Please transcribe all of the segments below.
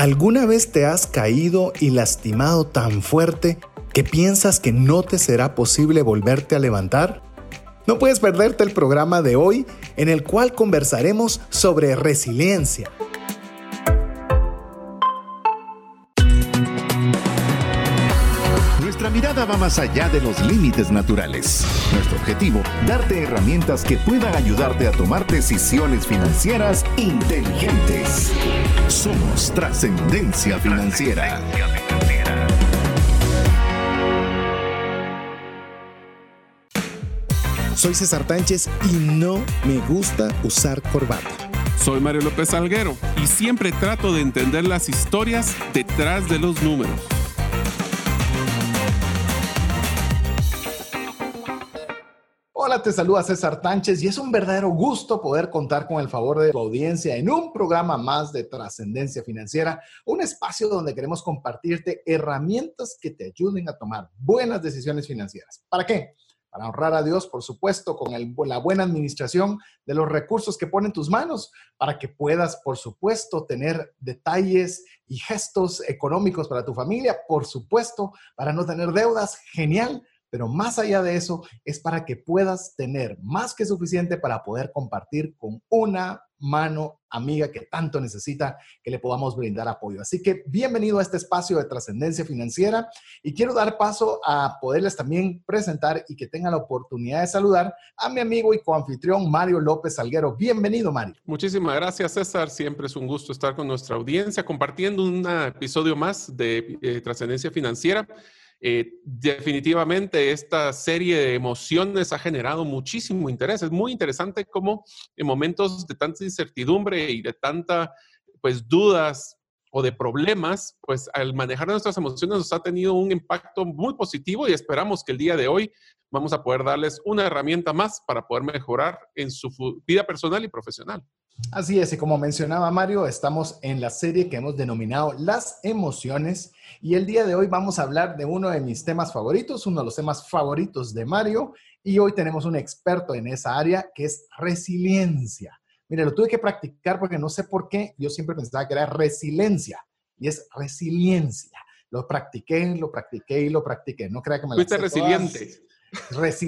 ¿Alguna vez te has caído y lastimado tan fuerte que piensas que no te será posible volverte a levantar? No puedes perderte el programa de hoy en el cual conversaremos sobre resiliencia. Más allá de los límites naturales. Nuestro objetivo, darte herramientas que puedan ayudarte a tomar decisiones financieras inteligentes. Somos trascendencia financiera. Soy César Tánchez y no me gusta usar corbata. Soy Mario López Alguero y siempre trato de entender las historias detrás de los números. Hola, te saluda César Tánchez y es un verdadero gusto poder contar con el favor de tu audiencia en un programa más de trascendencia financiera, un espacio donde queremos compartirte herramientas que te ayuden a tomar buenas decisiones financieras. ¿Para qué? para honrar a Dios, por supuesto, con la buena administración de los recursos que pone en tus manos, para que puedas, por supuesto, tener detalles y gestos económicos para tu familia, por supuesto, para no tener deudas, genial, pero más allá de eso, es para que puedas tener más que suficiente para poder compartir con una mano amiga que tanto necesita que le podamos brindar apoyo. Así que bienvenido a este espacio de trascendencia financiera y quiero dar paso a poderles también presentar y que tengan la oportunidad de saludar a mi amigo y coanfitrión Mario López Salguero. Bienvenido, Mario. Muchísimas gracias, César. Siempre es un gusto estar con nuestra audiencia compartiendo un episodio más de eh, trascendencia financiera. Eh, definitivamente esta serie de emociones ha generado muchísimo interés. Es muy interesante cómo en momentos de tanta incertidumbre y de tanta, pues, dudas o de problemas, pues al manejar nuestras emociones nos ha tenido un impacto muy positivo y esperamos que el día de hoy vamos a poder darles una herramienta más para poder mejorar en su vida personal y profesional. Así es, y como mencionaba Mario, estamos en la serie que hemos denominado Las emociones y el día de hoy vamos a hablar de uno de mis temas favoritos, uno de los temas favoritos de Mario y hoy tenemos un experto en esa área que es resiliencia. Mire, lo tuve que practicar porque no sé por qué, yo siempre pensaba que era resiliencia y es resiliencia. Lo practiqué, lo practiqué y lo practiqué. No crea que me Fuiste resiliente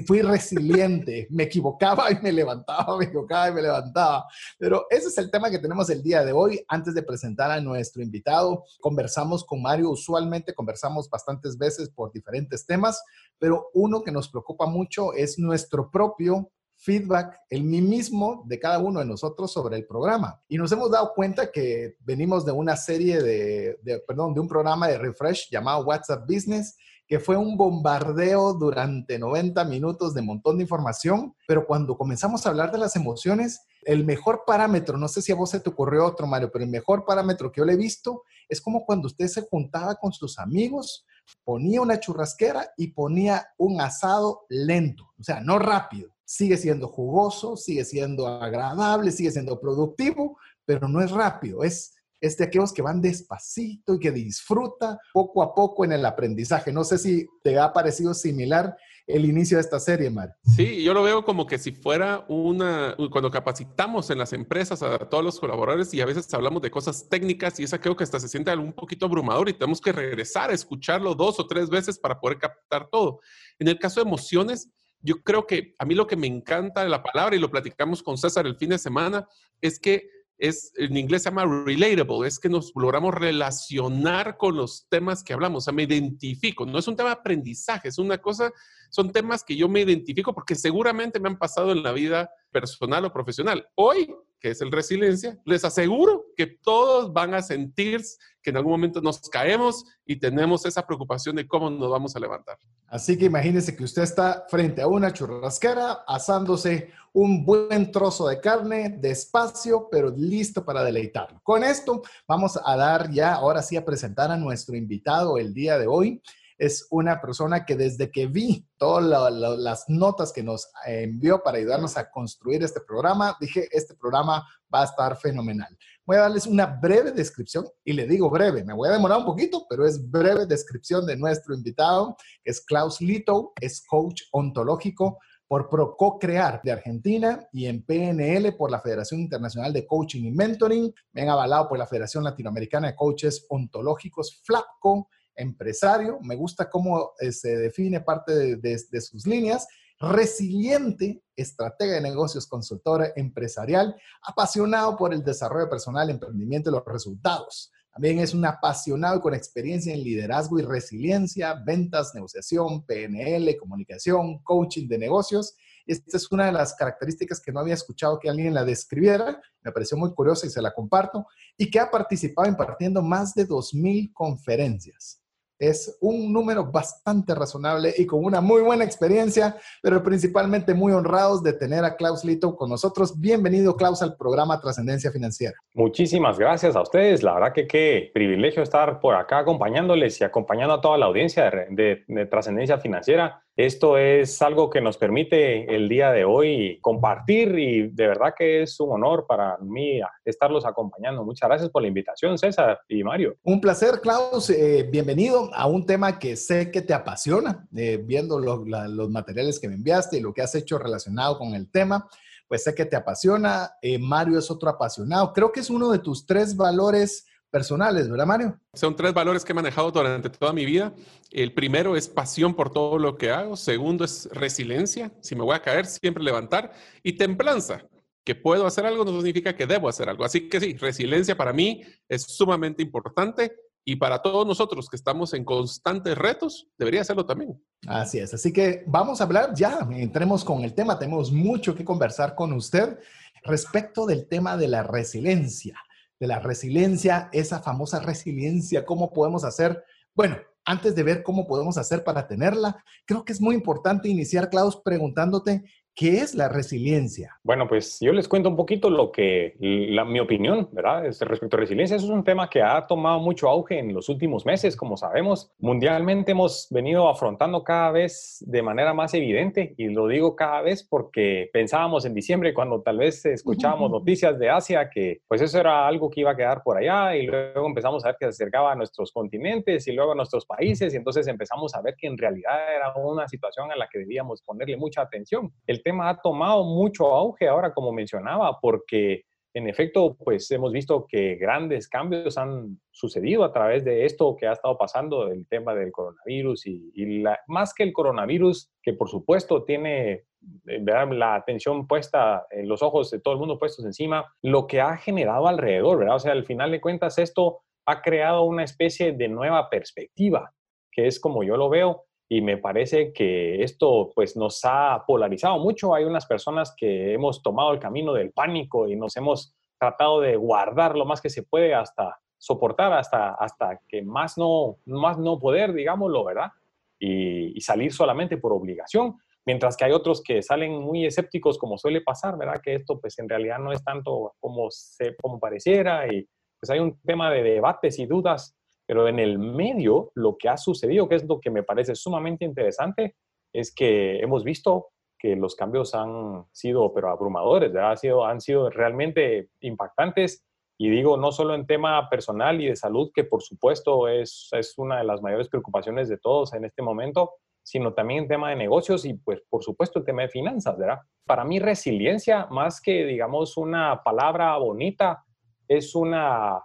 fui resiliente, me equivocaba y me levantaba, me equivocaba y me levantaba. Pero ese es el tema que tenemos el día de hoy. Antes de presentar a nuestro invitado, conversamos con Mario, usualmente conversamos bastantes veces por diferentes temas, pero uno que nos preocupa mucho es nuestro propio feedback, el mismo de cada uno de nosotros sobre el programa. Y nos hemos dado cuenta que venimos de una serie de, de, perdón, de un programa de refresh llamado WhatsApp Business que fue un bombardeo durante 90 minutos de montón de información, pero cuando comenzamos a hablar de las emociones, el mejor parámetro, no sé si a vos se te ocurrió otro, Mario, pero el mejor parámetro que yo le he visto es como cuando usted se juntaba con sus amigos, ponía una churrasquera y ponía un asado lento, o sea, no rápido. Sigue siendo jugoso, sigue siendo agradable, sigue siendo productivo, pero no es rápido, es es de aquellos que van despacito y que disfruta poco a poco en el aprendizaje. No sé si te ha parecido similar el inicio de esta serie, Mar. Sí, yo lo veo como que si fuera una, cuando capacitamos en las empresas a todos los colaboradores y a veces hablamos de cosas técnicas y esa creo que hasta se siente un poquito abrumador y tenemos que regresar a escucharlo dos o tres veces para poder captar todo. En el caso de emociones, yo creo que a mí lo que me encanta de la palabra y lo platicamos con César el fin de semana es que es, en inglés se llama relatable, es que nos logramos relacionar con los temas que hablamos, o sea, me identifico, no es un tema de aprendizaje, es una cosa, son temas que yo me identifico porque seguramente me han pasado en la vida personal o profesional. Hoy que es el resiliencia, les aseguro que todos van a sentir que en algún momento nos caemos y tenemos esa preocupación de cómo nos vamos a levantar. Así que imagínense que usted está frente a una churrasquera asándose un buen trozo de carne despacio, pero listo para deleitarlo. Con esto vamos a dar ya, ahora sí, a presentar a nuestro invitado el día de hoy es una persona que desde que vi todas las notas que nos envió para ayudarnos a construir este programa, dije, este programa va a estar fenomenal. Voy a darles una breve descripción y le digo breve, me voy a demorar un poquito, pero es breve descripción de nuestro invitado, es Klaus Lito, es coach ontológico, por ProCo-Crear de Argentina y en PNL por la Federación Internacional de Coaching y Mentoring, bien avalado por la Federación Latinoamericana de Coaches Ontológicos, FLAPCO, empresario, me gusta cómo eh, se define parte de, sus líneas, resiliente, estratega de negocios, consultora empresarial, apasionado por el desarrollo personal, emprendimiento y los resultados. También es un apasionado con experiencia en liderazgo y resiliencia, ventas, negociación, PNL, comunicación, coaching de negocios. Esta es una de las características que no había escuchado que alguien la describiera. Me pareció muy curiosa y se la comparto. Y que ha participado impartiendo más de 2.000 conferencias es un número bastante razonable y con una muy buena experiencia, pero principalmente muy honrados de tener a Klaus Lito con nosotros. Bienvenido, Klaus, al programa Trascendencia Financiera. Muchísimas gracias a ustedes. La verdad que qué privilegio estar por acá acompañándoles y acompañando a toda la audiencia de, de Trascendencia Financiera. Esto es algo que nos permite el día de hoy compartir y de verdad que es un honor para mí estarlos acompañando. Muchas gracias por la invitación, César y Mario. Un placer, Klaus. Eh, bienvenido a un tema que sé que te apasiona, eh, viendo los materiales que me enviaste y lo que has hecho relacionado con el tema. Pues sé que te apasiona. Eh, Mario es otro apasionado. Creo que es uno de tus tres valores personales, ¿verdad, Mario? Son tres valores que he manejado durante toda mi vida. El primero es pasión por todo lo que hago. Segundo es resiliencia. Si me voy a caer, siempre levantar. Y templanza. Que puedo hacer algo no significa que debo hacer algo. Así que sí, resiliencia para mí es sumamente importante y para todos nosotros que estamos en constantes retos, debería serlo también. Así es. Así que vamos a hablar ya, entremos con el tema. Tenemos mucho que conversar con usted respecto del tema de la resiliencia de la resiliencia, esa famosa resiliencia, cómo podemos hacer, bueno, antes de ver cómo podemos hacer para tenerla, creo que es muy importante iniciar, Klaus, preguntándote ¿Qué es la resiliencia? Bueno, pues yo les cuento un poquito lo que, la, mi opinión, ¿verdad? respecto a resiliencia, eso es un tema que ha tomado mucho auge en los últimos meses, como sabemos. Mundialmente hemos venido afrontando cada vez de manera más evidente, y lo digo cada vez porque pensábamos en diciembre cuando tal vez escuchábamos noticias de Asia que pues eso era algo que iba a quedar por allá, y luego empezamos a ver que se acercaba a nuestros continentes y luego a nuestros países, y entonces empezamos a ver que en realidad era una situación a la que debíamos ponerle mucha atención. El tema ha tomado mucho auge ahora, como mencionaba, porque en efecto, pues hemos visto que grandes cambios han sucedido a través de esto que ha estado pasando, el tema del coronavirus y, la, más que el coronavirus, que por supuesto tiene eh, la atención puesta, en los ojos de todo el mundo puestos encima, lo que ha generado alrededor, ¿verdad? O sea, al final de cuentas esto ha creado una especie de nueva perspectiva, que es como yo lo veo, y me parece que esto pues nos ha polarizado mucho. Hay unas personas que hemos tomado el camino del pánico y nos hemos tratado de guardar lo más que se puede hasta soportar, hasta, hasta que más no, más no poder, digámoslo, ¿verdad? Y, salir solamente por obligación, mientras que hay otros que salen muy escépticos como suele pasar, ¿verdad? Que esto pues en realidad no es tanto como, se, como pareciera y pues hay un tema de debates y dudas pero en el medio, lo que ha sucedido, que es lo que me parece sumamente interesante, es que hemos visto que los cambios han sido, pero abrumadores, Han, sido, han sido realmente impactantes. Y digo, no solo en tema personal y de salud, que por supuesto es, es una de las mayores preocupaciones de todos en este momento, sino también en tema de negocios y pues por supuesto el tema de finanzas, ¿verdad? Para mí resiliencia, más que digamos una palabra bonita, es una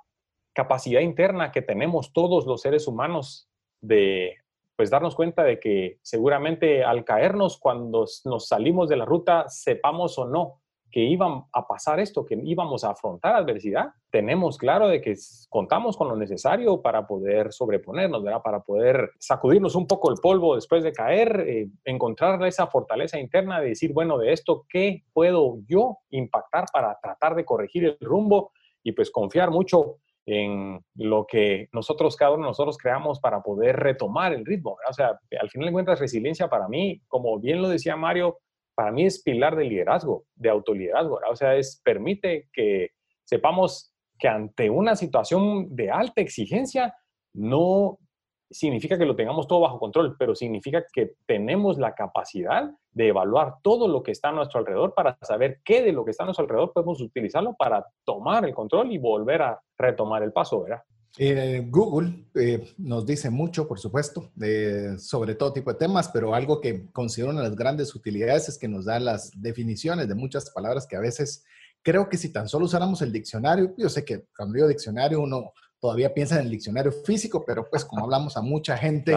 capacidad interna que tenemos todos los seres humanos de pues darnos cuenta de que seguramente al caernos cuando nos salimos de la ruta, sepamos o no que iban a pasar esto, que íbamos a afrontar adversidad, tenemos claro de que contamos con lo necesario para poder sobreponernos, ¿verdad? para poder sacudirnos un poco el polvo después de caer, eh, encontrar esa fortaleza interna de decir, bueno, de esto, ¿qué puedo yo impactar para tratar de corregir el rumbo? Y pues confiar mucho en lo que nosotros, cada uno nosotros creamos para poder retomar el ritmo. O sea, al final encuentras resiliencia para mí, como bien lo decía Mario, para mí es pilar de liderazgo, de autoliderazgo. O sea, es permite que sepamos que ante una situación de alta exigencia no significa que lo tengamos todo bajo control, pero significa que tenemos la capacidad de evaluar todo lo que está a nuestro alrededor para saber qué de lo que está a nuestro alrededor podemos utilizarlo para tomar el control y volver a retomar el paso, ¿verdad? Eh, Google eh, nos dice mucho, por supuesto, sobre todo tipo de temas, pero algo que considero una de las grandes utilidades es que nos da las definiciones de muchas palabras que a veces creo que si tan solo usáramos el diccionario, yo sé que cuando digo diccionario uno todavía piensa en el diccionario físico, pero pues como hablamos a mucha gente,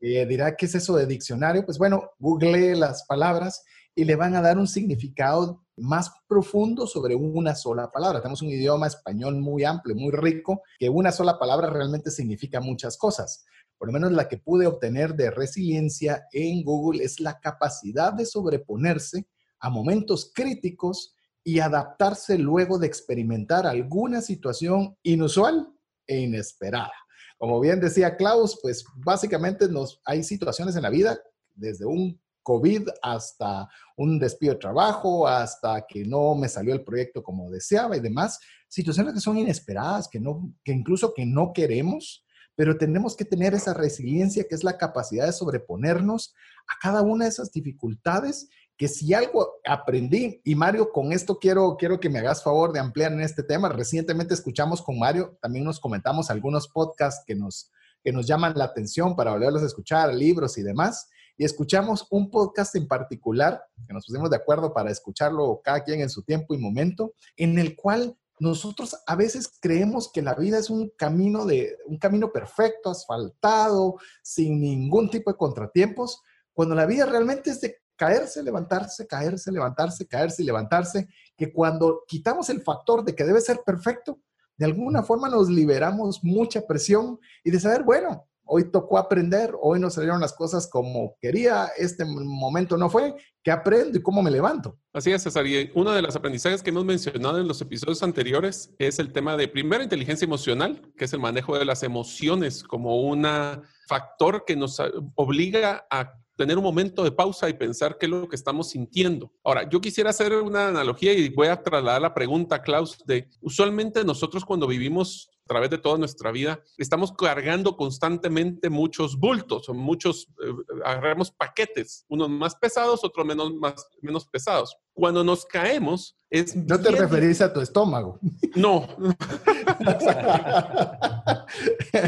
eh, dirá, ¿qué es eso de diccionario? Pues bueno, google las palabras y le van a dar un significado más profundo sobre una sola palabra. Tenemos un idioma español muy amplio, muy rico, que una sola palabra realmente significa muchas cosas. Por lo menos la que pude obtener de resiliencia en Google es la capacidad de sobreponerse a momentos críticos y adaptarse luego de experimentar alguna situación inusual e inesperada. Como bien decía Klaus, pues básicamente nos, hay situaciones en la vida, desde un COVID hasta un despido de trabajo, hasta que no me salió el proyecto como deseaba y demás, situaciones que son inesperadas, que, no, que incluso que no queremos, pero tenemos que tener esa resiliencia que es la capacidad de sobreponernos a cada una de esas dificultades que si algo aprendí, y Mario, con esto quiero, quiero que me hagas favor de ampliar en este tema. Recientemente escuchamos con Mario, también nos comentamos algunos podcasts que nos, que nos llaman la atención para volverlos a escuchar, libros y demás y escuchamos un podcast en particular, que nos pusimos de acuerdo para escucharlo cada quien en su tiempo y momento, en el cual nosotros a veces creemos que la vida es un camino de un camino perfecto, asfaltado, sin ningún tipo de contratiempos, cuando la vida realmente es de caerse, levantarse, caerse, levantarse, caerse y levantarse, que cuando quitamos el factor de que debe ser perfecto, de alguna forma nos liberamos mucha presión y de saber, bueno, hoy tocó aprender, hoy no salieron las cosas como quería, este momento no fue, ¿qué aprendo y cómo me levanto? Así es, César. Y uno de los aprendizajes que hemos mencionado en los episodios anteriores es el tema de primera inteligencia emocional, que es el manejo de las emociones como un factor que nos obliga a tener un momento de pausa y pensar qué es lo que estamos sintiendo. Ahora, yo quisiera hacer una analogía y voy a trasladar la pregunta, Klaus, de usualmente nosotros cuando vivimos a través de toda nuestra vida, estamos cargando constantemente muchos bultos o muchos, eh, agarramos paquetes, unos más pesados, otros menos, más, menos pesados. Cuando nos caemos, es... No te referís a tu estómago. No.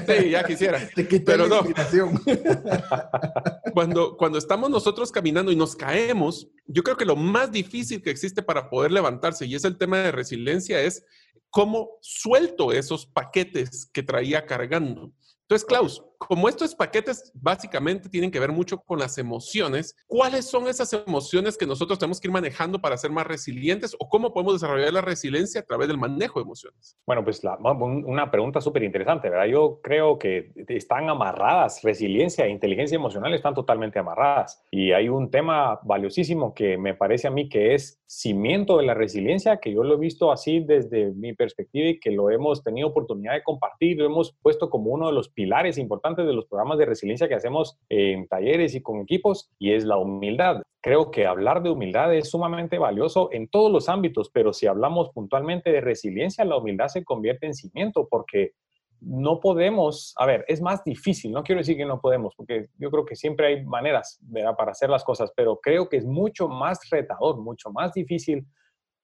sí, ya quisiera. Te Pero no. cuando, cuando estamos nosotros caminando y nos caemos, yo creo que lo más difícil que existe para poder levantarse, y es el tema de resiliencia, es cómo suelto esos paquetes que traía cargando. Entonces, Klaus, como estos paquetes básicamente tienen que ver mucho con las emociones, ¿cuáles son esas emociones que nosotros tenemos que ir manejando para ser más resilientes o cómo podemos desarrollar la resiliencia a través del manejo de emociones? Bueno, pues una pregunta súper interesante, ¿verdad? Yo creo que están amarradas, resiliencia e inteligencia emocional están totalmente amarradas. Y hay un tema valiosísimo que me parece a mí que es cimiento de la resiliencia, que yo lo he visto así desde mi perspectiva y que lo hemos tenido oportunidad de compartir, lo hemos puesto como uno de los pilares importantes de los programas de resiliencia que hacemos en talleres y con equipos, y es la humildad. Creo que hablar de humildad es sumamente valioso en todos los ámbitos, pero si hablamos puntualmente de resiliencia, la humildad se convierte en cimiento porque no podemos, a ver, es más difícil, no quiero decir que no podemos, porque yo creo que siempre hay maneras para hacer las cosas, pero creo que es mucho más retador, mucho más difícil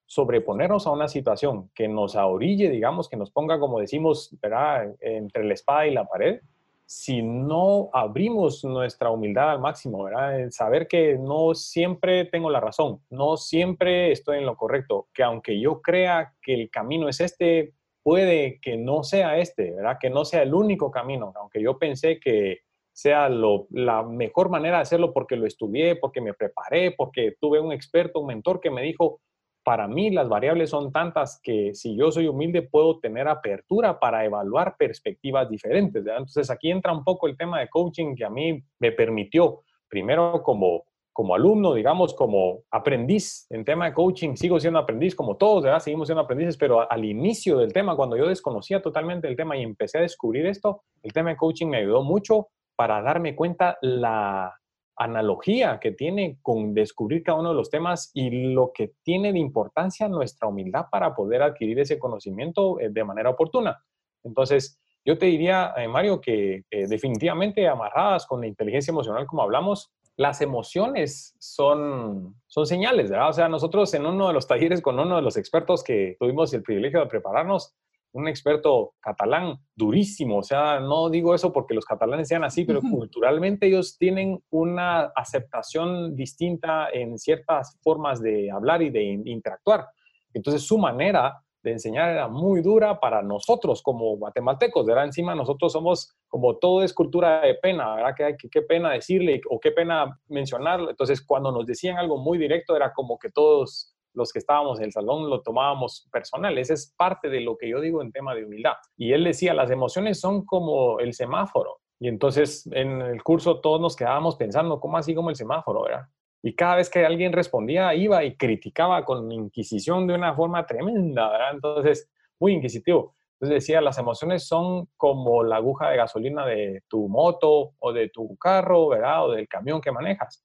sobreponernos a una situación que nos ahorille, digamos, que nos ponga, como decimos, ¿verdad? entre la espada y la pared, si no abrimos nuestra humildad al máximo, ¿verdad? El saber que no siempre tengo la razón, no siempre estoy en lo correcto, que aunque yo crea que el camino es este, puede que no sea este, ¿verdad? Que no sea el único camino, aunque yo pensé que sea la mejor manera de hacerlo porque lo estudié, porque me preparé, porque tuve un experto, un mentor que me dijo, para mí las variables son tantas que si yo soy humilde puedo tener apertura para evaluar perspectivas diferentes. Entonces aquí entra un poco el tema de coaching que a mí me permitió, primero como, como alumno, digamos, como aprendiz en tema de coaching, sigo siendo aprendiz como todos, ¿verdad? seguimos siendo aprendices, pero al inicio del tema, cuando yo desconocía totalmente el tema y empecé a descubrir esto, el tema de coaching me ayudó mucho para darme cuenta la, analogía que tiene con descubrir cada uno de los temas y lo que tiene de importancia nuestra humildad para poder adquirir ese conocimiento eh, de manera oportuna. Entonces, yo te diría, eh, Mario, que eh, definitivamente amarradas con la inteligencia emocional, como hablamos, las emociones son, son señales, ¿verdad? O sea, nosotros en uno de los talleres con uno de los expertos que tuvimos el privilegio de prepararnos, un experto catalán durísimo. O sea, no digo eso porque los catalanes sean así, pero culturalmente ellos tienen una aceptación distinta en ciertas formas de hablar y de interactuar. Entonces, su manera de enseñar era muy dura para nosotros como guatemaltecos, ¿verdad? Encima nosotros somos, como todo es cultura de pena, ¿verdad? Que, que qué pena decirle o qué pena mencionarlo. Entonces, cuando nos decían algo muy directo, era como que todos los que estábamos en el salón lo tomábamos personal. Esa es parte de lo que yo digo en tema de humildad. Y él decía, las emociones son como el semáforo. Y entonces en el curso todos nos quedábamos pensando, ¿cómo así como el semáforo, verdad? Y cada vez que alguien respondía, iba y criticaba con inquisición de una forma tremenda. Entonces, muy inquisitivo. Entonces decía, las emociones son como la aguja de gasolina de tu moto o de tu carro, ¿verdad? O del camión que manejas.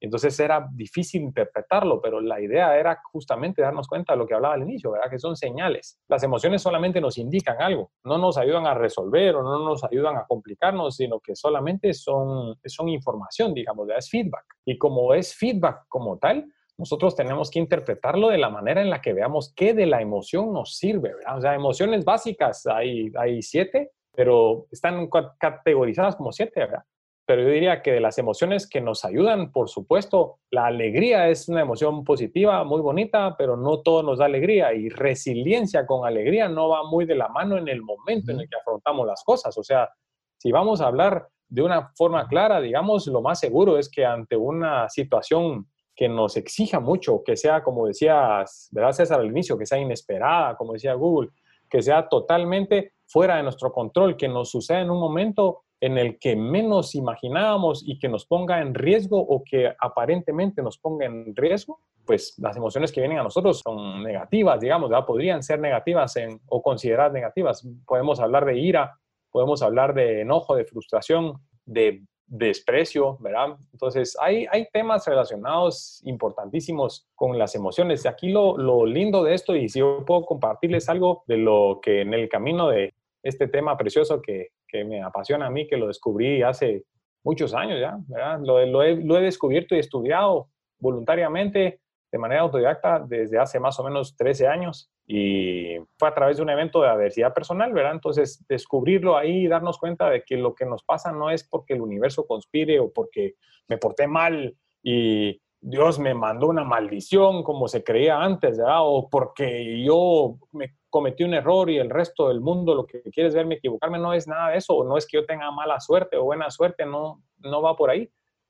Entonces era difícil interpretarlo, pero la idea era justamente darnos cuenta de lo que hablaba al inicio, ¿verdad? Que son señales. Las emociones solamente nos indican algo, no nos ayudan a resolver o no nos ayudan a complicarnos, sino que solamente son, son información, digamos, es feedback. Y como es feedback como tal, nosotros tenemos que interpretarlo de la manera en la que veamos qué de la emoción nos sirve, ¿verdad? O sea, emociones básicas hay, hay siete, pero están categorizadas como siete, ¿verdad? Pero yo diría que de las emociones que nos ayudan, por supuesto, la alegría es una emoción positiva, muy bonita, pero no todo nos da alegría y resiliencia con alegría no va muy de la mano en el momento en el que afrontamos las cosas. O sea, si vamos a hablar de una forma clara, digamos, lo más seguro es que ante una situación que nos exija mucho, que sea, como decías, ¿verdad, César, al inicio, que sea inesperada, como decía Google, que sea totalmente fuera de nuestro control, que nos suceda en un momento en el que menos imaginábamos y que nos ponga en riesgo o que aparentemente nos ponga en riesgo, pues las emociones que vienen a nosotros son negativas, digamos, ¿verdad? podrían ser negativas o consideradas negativas. Podemos hablar de ira, podemos hablar de enojo, de frustración, de desprecio, ¿verdad? Entonces, hay, hay temas relacionados importantísimos con las emociones. Y aquí lo, lo lindo de esto, y si yo puedo compartirles algo de lo que en el camino de este tema precioso que, que me apasiona a mí, que lo descubrí hace muchos años ya, ¿verdad? Lo, lo, he, lo he descubierto y estudiado voluntariamente de manera autodidacta desde hace más o menos 13 años y fue a través de un evento de adversidad personal, ¿verdad? Entonces, descubrirlo ahí y darnos cuenta de que lo que nos pasa no es porque el universo conspire o porque me porté mal y Dios me mandó una maldición como se creía antes, ¿verdad? O porque yo me cometí un error y el resto del mundo lo que quieres verme equivocarme, no es nada de eso, no es que yo tenga mala suerte o buena suerte, no, no va por ahí,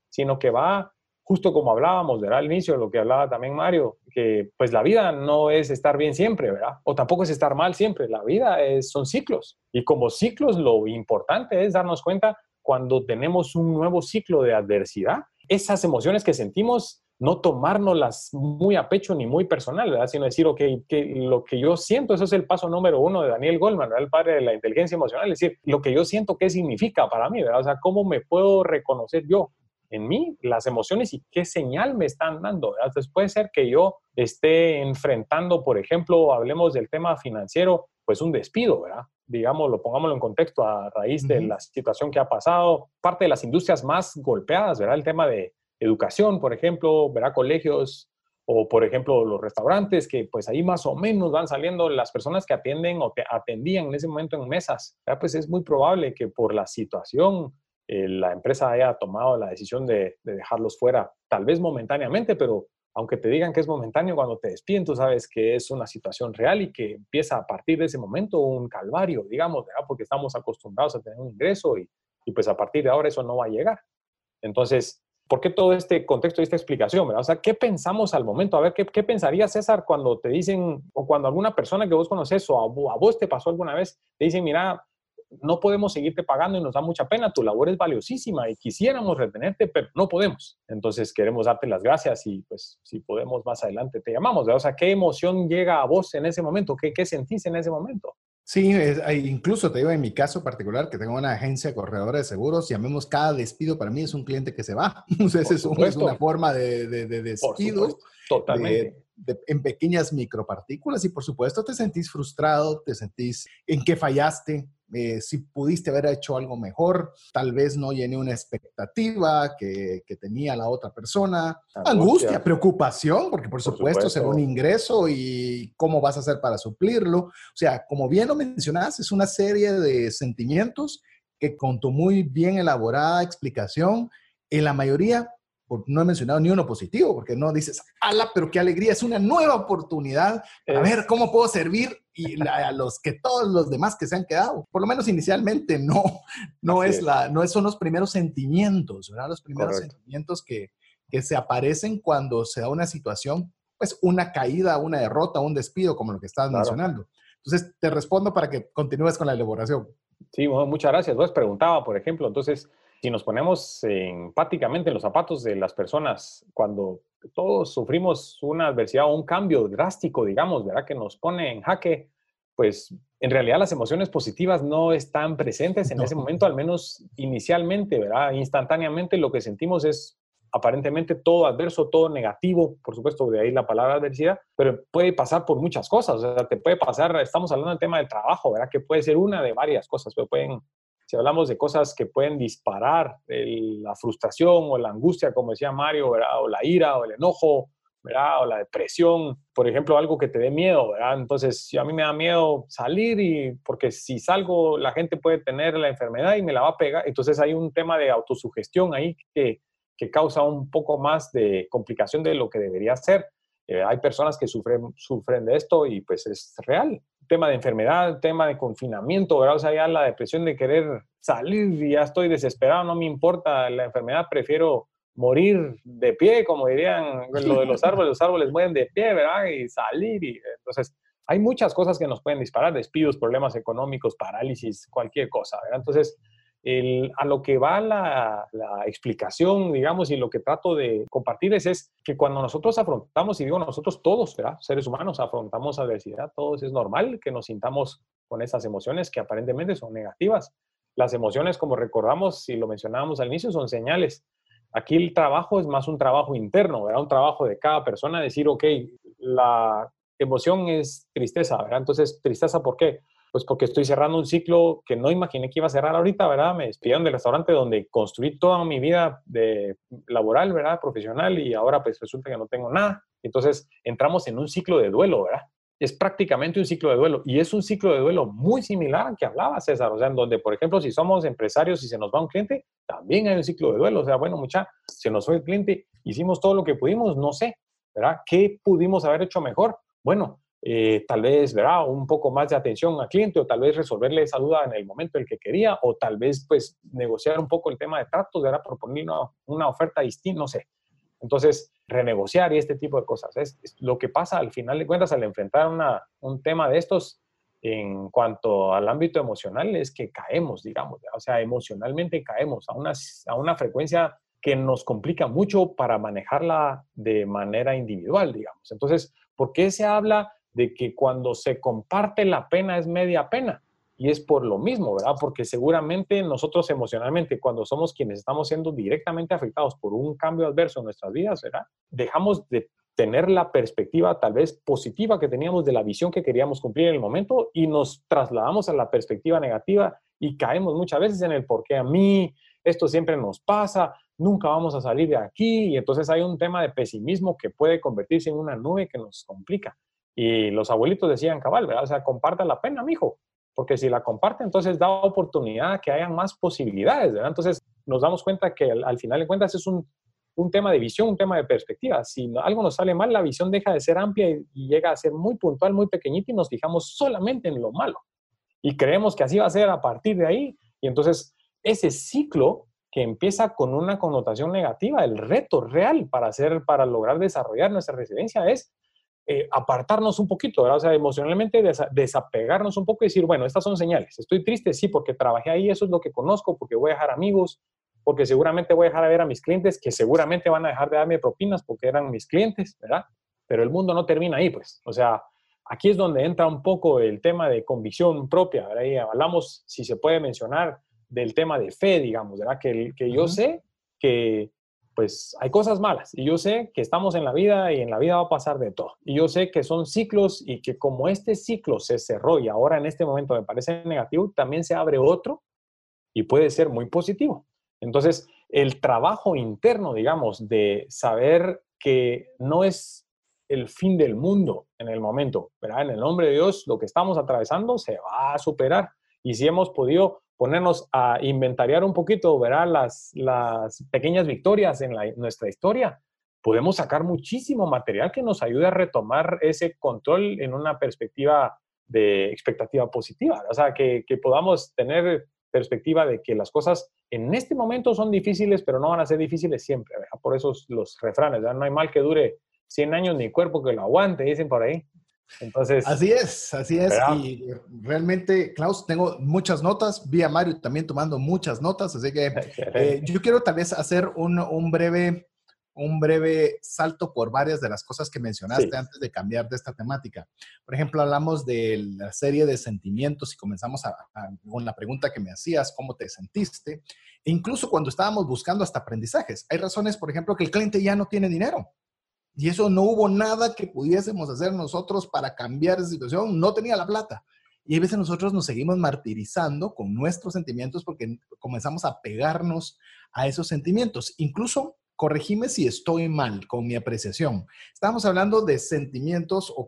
sino que va justo como hablábamos, ¿verdad? Al inicio, lo que hablaba también Mario, que pues la vida no es estar bien siempre, ¿verdad? O tampoco es estar mal siempre, la vida es, son ciclos. Y como ciclos, lo importante es darnos cuenta cuando tenemos un nuevo ciclo de adversidad, esas emociones que sentimos no tomárnoslas muy a pecho ni muy personal, ¿verdad? Sino decir, ok, que lo que yo siento, eso es el paso número uno de Daniel Goldman, el padre de la inteligencia emocional, es decir, lo que yo siento, ¿qué significa para mí, ¿verdad? O sea, ¿cómo me puedo reconocer yo en mí las emociones y qué señal me están dando? ¿verdad? Entonces puede ser que yo esté enfrentando, por ejemplo, hablemos del tema financiero, pues un despido, ¿verdad? Digamos, lo pongámoslo en contexto a raíz de la situación que ha pasado, parte de las industrias más golpeadas, ¿verdad? El tema de educación, por ejemplo, verá colegios o, por ejemplo, los restaurantes, que pues ahí más o menos van saliendo las personas que atienden o que atendían en ese momento en mesas. Pues es muy probable que por la situación eh, la empresa haya tomado la decisión de, dejarlos fuera, tal vez momentáneamente, pero aunque te digan que es momentáneo, cuando te despiden, tú sabes que es una situación real y que empieza a partir de ese momento un calvario, digamos, porque estamos acostumbrados a tener un ingreso y pues a partir de ahora eso no va a llegar. Entonces, ¿Por qué todo este contexto y esta explicación? ¿verdad? O sea, ¿qué pensamos al momento? A ver, ¿qué, ¿qué, pensaría César cuando te dicen, o cuando alguna persona que vos conoces o a, vos te pasó alguna vez, te dicen, mira, no podemos seguirte pagando y nos da mucha pena, tu labor es valiosísima y quisiéramos retenerte, pero no podemos. Entonces queremos darte las gracias y pues si podemos más adelante te llamamos. ¿verdad? O sea, ¿qué emoción llega a vos en ese momento? ¿Qué, qué sentís en ese momento? Sí, incluso te digo en mi caso particular que tengo una agencia corredora de seguros, llamemos cada despido para mí es un cliente que se va. Entonces es, una forma de, despido. Totalmente. en pequeñas micropartículas y por supuesto te sentís frustrado, te sentís en qué fallaste, eh, si pudiste haber hecho algo mejor, tal vez no llené una expectativa que, que tenía la otra persona, angustia, preocupación, porque por, supuesto, será un ingreso y cómo vas a hacer para suplirlo. O sea, como bien lo mencionas, es una serie de sentimientos que con tu muy bien elaborada explicación, en la mayoría no he mencionado ni uno positivo, porque no dices, ala, pero qué alegría, es una nueva oportunidad a ver cómo puedo servir y a los que todos los demás que se han quedado. Por lo menos inicialmente no, no es, la, no son los primeros sentimientos, ¿verdad? Los primeros sentimientos que, que se aparecen cuando se da una situación, pues una caída, una derrota, un despido, como lo que estabas mencionando. Entonces, te respondo para que continúes con la elaboración. Sí, muchas gracias. Vos preguntaba, por ejemplo, entonces, si nos ponemos empáticamente en los zapatos de las personas, cuando todos sufrimos una adversidad o un cambio drástico, digamos, ¿verdad? Que nos pone en jaque, pues en realidad las emociones positivas no están presentes en ese momento, al menos inicialmente, ¿verdad? Instantáneamente lo que sentimos es aparentemente todo adverso, todo negativo, por supuesto, de ahí la palabra adversidad, pero puede pasar por muchas cosas, o sea, te puede pasar, estamos hablando del tema del trabajo, ¿verdad? Que puede ser una de varias cosas, pero pueden si hablamos de cosas que pueden disparar la frustración o la angustia, como decía Mario, o la ira o el enojo, o la depresión, por ejemplo, algo que te dé miedo. Entonces, si a mí me da miedo salir y porque si salgo la gente puede tener la enfermedad y me la va a pegar, entonces hay un tema de autosugestión ahí que, que causa un poco más de complicación de lo que debería ser. Eh, hay personas que sufren, sufren de esto y pues es real tema de enfermedad, tema de confinamiento, ¿verdad? O sea, ya la depresión de querer salir y ya estoy desesperado, no me importa la enfermedad, prefiero morir de pie, como dirían lo de los árboles, los árboles mueren de pie, ¿verdad? Y salir. Y, entonces, hay muchas cosas que nos pueden disparar, despidos, problemas económicos, parálisis, cualquier cosa, ¿verdad? Entonces, a lo que va la, explicación, digamos, y lo que trato de compartirles es que cuando nosotros afrontamos, y digo nosotros todos, seres humanos, afrontamos adversidad, todos es normal que nos sintamos con esas emociones que aparentemente son negativas. Las emociones, como recordamos, si lo mencionábamos al inicio, son señales. Aquí el trabajo es más un trabajo interno, ¿verdad? Un trabajo de cada persona, decir, ok, la emoción es tristeza, ¿verdad? Entonces, tristeza, ¿por qué? Pues porque estoy cerrando un ciclo que no imaginé que iba a cerrar ahorita, ¿verdad? Me despidieron del restaurante donde construí toda mi vida de laboral, ¿verdad? Profesional y ahora pues resulta que no tengo nada. Entonces entramos en un ciclo de duelo, ¿verdad? Es prácticamente un ciclo de duelo y es un ciclo de duelo muy similar al que hablaba César, o sea, en donde, por ejemplo, si somos empresarios y se nos va un cliente, también hay un ciclo de duelo, o sea, bueno, mucha, se nos fue el cliente, hicimos todo lo que pudimos, no sé, ¿verdad? ¿Qué pudimos haber hecho mejor? Bueno, eh, tal vez, ¿verdad? Un poco más de atención al cliente o tal vez resolverle esa duda en el momento en el que quería o tal vez, pues, negociar un poco el tema de tratos, ¿verdad? Proponer una, una oferta distinta, no sé. Entonces, renegociar y este tipo de cosas. Es, lo que pasa al final de cuentas al enfrentar una, un tema de estos en cuanto al ámbito emocional es que caemos, digamos, o sea, emocionalmente caemos a una, a una frecuencia que nos complica mucho para manejarla de manera individual, digamos. Entonces, ¿por qué se habla de que cuando se comparte la pena es media pena. Y es por lo mismo, ¿verdad? Porque seguramente nosotros emocionalmente, cuando somos quienes estamos siendo directamente afectados por un cambio adverso en nuestras vidas, ¿verdad? Dejamos de tener la perspectiva tal vez positiva que teníamos de la visión que queríamos cumplir en el momento y nos trasladamos a la perspectiva negativa y caemos muchas veces en el por qué a mí, esto siempre nos pasa, nunca vamos a salir de aquí y entonces hay un tema de pesimismo que puede convertirse en una nube que nos complica. Y los abuelitos decían, cabal, ¿verdad? O sea, comparta la pena, mijo, porque si la comparte, entonces da oportunidad a que haya más posibilidades, ¿verdad? Entonces nos damos cuenta que al, final de cuentas es un, un, tema de visión, un tema de perspectiva. Si algo nos sale mal, la visión deja de ser amplia y, y llega a ser muy puntual, muy pequeñita y nos fijamos solamente en lo malo. Y creemos que así va a ser a partir de ahí. Y entonces ese ciclo que empieza con una connotación negativa, el reto real para hacer, para lograr desarrollar nuestra residencia es eh, apartarnos un poquito, ¿verdad? O sea, emocionalmente desapegarnos un poco y decir, bueno, estas son señales. Estoy triste, sí, porque trabajé ahí, eso es lo que conozco, porque voy a dejar amigos, porque seguramente voy a dejar de ver a mis clientes, que seguramente van a dejar de darme propinas porque eran mis clientes, ¿verdad? Pero el mundo no termina ahí, pues. O sea, aquí es donde entra un poco el tema de convicción propia, ¿verdad? Y hablamos, si se puede mencionar, del tema de fe, digamos, ¿verdad? Que, que yo sé que pues hay cosas malas y yo sé que estamos en la vida y en la vida va a pasar de todo. Y yo sé que son ciclos y que como este ciclo se cerró y ahora en este momento me parece negativo, también se abre otro y puede ser muy positivo. Entonces, el trabajo interno, digamos, de saber que no es el fin del mundo en el momento, ¿verdad? En el nombre de Dios, lo que estamos atravesando se va a superar. Y si hemos podido ponernos a inventariar un poquito, ¿verdad? Las, las pequeñas victorias en, nuestra historia, podemos sacar muchísimo material que nos ayude a retomar ese control en una perspectiva de expectativa positiva. O sea, que, que podamos tener perspectiva de que las cosas en este momento son difíciles, pero no van a ser difíciles siempre. ¿verdad? Por eso los refranes, ¿verdad? no hay mal que dure 100 años ni cuerpo que lo aguante, dicen por ahí. Entonces, así es, así es. Y realmente, Klaus, tengo muchas notas. Vi a Mario también tomando muchas notas, así que eh, yo quiero tal vez hacer un, un, breve, un breve salto por varias de las cosas que mencionaste antes de cambiar de esta temática. Por ejemplo, hablamos de la serie de sentimientos y comenzamos a, con la pregunta que me hacías, ¿cómo te sentiste? E incluso cuando estábamos buscando hasta aprendizajes. Hay razones, por ejemplo, que el cliente ya no tiene dinero y eso no hubo nada que pudiésemos hacer nosotros para cambiar esa situación. No tenía la plata. Y a veces nosotros nos seguimos martirizando con nuestros sentimientos porque comenzamos a pegarnos a esos sentimientos. Incluso, corregime si estoy mal con mi apreciación. Estamos hablando de sentimientos o,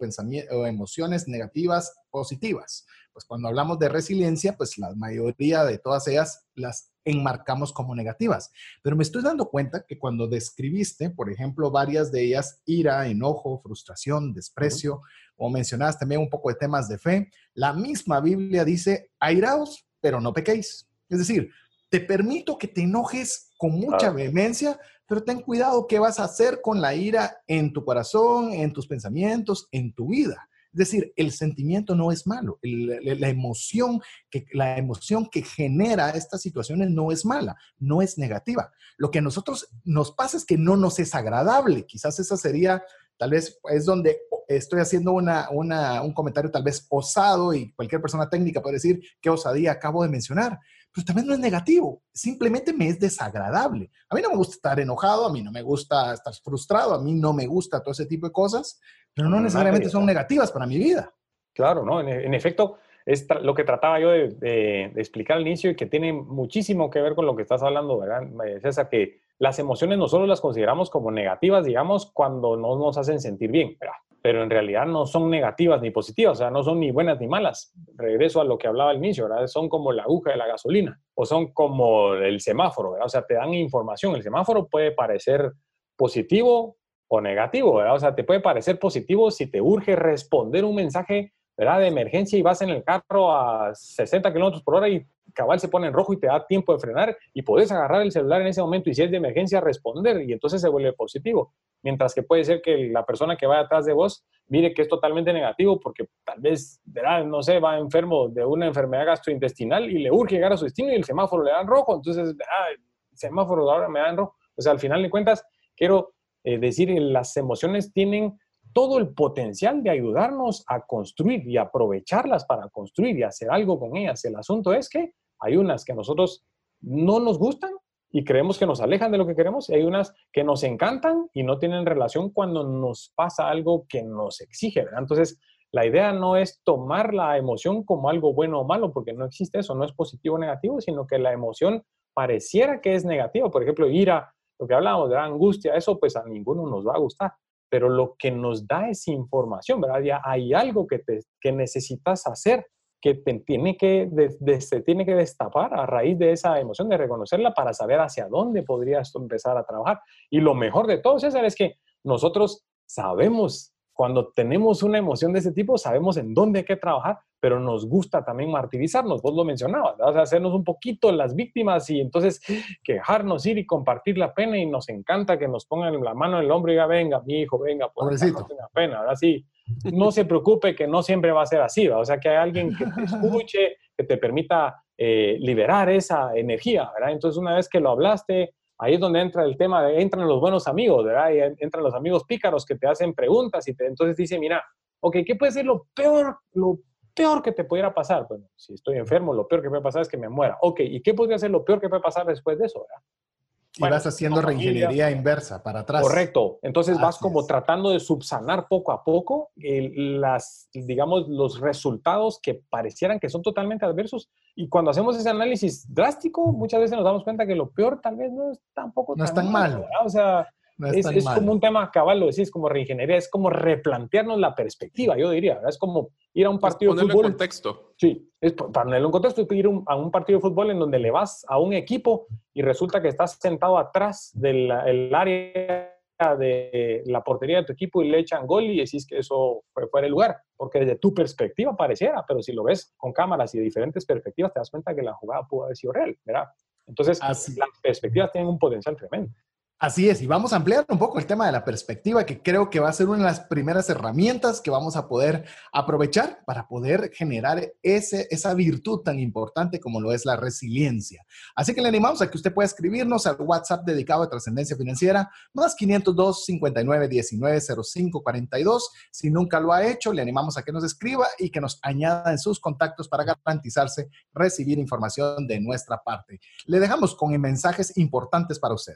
o emociones negativas positivas. Pues cuando hablamos de resiliencia, pues la mayoría de todas ellas las enmarcamos como negativas. Pero me estoy dando cuenta que cuando describiste, por ejemplo, varias de ellas, ira, enojo, frustración, desprecio, o mencionabas también un poco de temas de fe, la misma Biblia dice, airaos, pero no pequéis. Es decir, te permito que te enojes con mucha vehemencia, pero ten cuidado qué vas a hacer con la ira en tu corazón, en tus pensamientos, en tu vida. Es decir, el sentimiento no es malo, la, emoción que, la emoción que genera estas situaciones no es mala, no es negativa. Lo que a nosotros nos pasa es que no nos es agradable. Quizás esa sería, tal vez es donde estoy haciendo una, un comentario tal vez osado y cualquier persona técnica puede decir qué osadía acabo de mencionar pero también no es negativo, simplemente me es desagradable. A mí no me gusta estar enojado, a mí no me gusta estar frustrado, a mí no me gusta todo ese tipo de cosas, pero no necesariamente son negativas para mi vida. Claro, ¿no? En, efecto, es lo que trataba yo de, explicar al inicio y que tiene muchísimo que ver con lo que estás hablando, ¿verdad, César? Que las emociones nosotros las consideramos como negativas, digamos, cuando no nos hacen sentir bien, ¿verdad? pero en realidad no son negativas ni positivas, o sea, no son ni buenas ni malas. Regreso a lo que hablaba al inicio, ¿verdad? Son como la aguja de la gasolina o son como el semáforo, ¿verdad? O sea, te dan información. El semáforo puede parecer positivo o negativo, ¿verdad? O sea, te puede parecer positivo si te urge responder un mensaje, ¿verdad? De emergencia y vas en el carro a 60 kilómetros por hora y cabal se pone en rojo y te da tiempo de frenar y puedes agarrar el celular en ese momento y si es de emergencia responder y entonces se vuelve positivo. Mientras que puede ser que la persona que va atrás de vos mire que es totalmente negativo porque tal vez, verá, no sé, va enfermo de una enfermedad gastrointestinal y le urge llegar a su destino y el semáforo le da en rojo, entonces, ah, el semáforo ahora me da en rojo. O sea, al final de cuentas, quiero eh, decir que las emociones tienen todo el potencial de ayudarnos a construir y aprovecharlas para construir y hacer algo con ellas. El asunto es que hay unas que a nosotros no nos gustan y creemos que nos alejan de lo que queremos y hay unas que nos encantan y no tienen relación cuando nos pasa algo que nos exige, Entonces, la idea no es tomar la emoción como algo bueno o malo, porque no existe eso, no es positivo o negativo, sino que la emoción pareciera que es negativa. Por ejemplo, ira, lo que hablábamos de la angustia, eso pues a ninguno nos va a gustar, pero lo que nos da es información, ¿verdad? Ya hay algo que, te, que necesitas hacer que tiene que, se tiene que destapar a raíz de esa emoción, de reconocerla para saber hacia dónde podrías empezar a trabajar. Y lo mejor de todo, César, es que nosotros sabemos, cuando tenemos una emoción de ese tipo, sabemos en dónde hay que trabajar, pero nos gusta también martirizarnos, vos lo mencionabas, o sea, hacernos un poquito las víctimas y entonces quejarnos, ir y compartir la pena y nos encanta que nos pongan la mano en el hombro y diga, venga, mi hijo, venga, pues, no tenga pena, ahora sí no se preocupe que no siempre va a ser así, o sea, que hay alguien que te escuche, que te permita eh, liberar esa energía, ¿verdad? Entonces, una vez que lo hablaste, ahí es donde entra el tema, entran los buenos amigos, ¿verdad? Y entran los amigos pícaros que te hacen preguntas y te, entonces dice, mira, ok, ¿qué puede ser lo peor, lo peor que te pudiera pasar? Bueno, si estoy enfermo, lo peor que puede pasar es que me muera. Ok, ¿y qué podría ser lo peor que puede pasar después de eso, ¿verdad? Y vas haciendo reingeniería inversa para atrás. Correcto. Entonces vas como tratando de subsanar poco a poco las, digamos, los resultados que parecieran que son totalmente adversos. Y cuando hacemos ese análisis drástico, muchas veces nos damos cuenta que lo peor tal vez no es tampoco no es tan malo. O sea, es, como un tema cabal, lo decís, como reingeniería, es como replantearnos la perspectiva, yo diría, Es como ir a un partido de fútbol. en contexto. Sí, es ponerlo en contexto, es ir a un partido de fútbol en donde le vas a un equipo y resulta que estás sentado atrás del área de la portería de tu equipo y le echan gol y decís que eso fue fuera de lugar, porque desde tu perspectiva pareciera, pero si lo ves con cámaras y de diferentes perspectivas te das cuenta que la jugada pudo haber sido real, ¿verdad? Entonces, las perspectivas tienen un potencial tremendo. Así es, y vamos a ampliar un poco el tema de la perspectiva, que creo que va a ser una de las primeras herramientas que vamos a poder aprovechar para poder generar ese, esa virtud tan importante como lo es la resiliencia. Así que le animamos a que usted pueda escribirnos al WhatsApp dedicado a trascendencia financiera, más 502 59 19 05 42. Si nunca lo ha hecho, le animamos a que nos escriba y que nos añada en sus contactos para garantizarse recibir información de nuestra parte. Le dejamos con mensajes importantes para usted.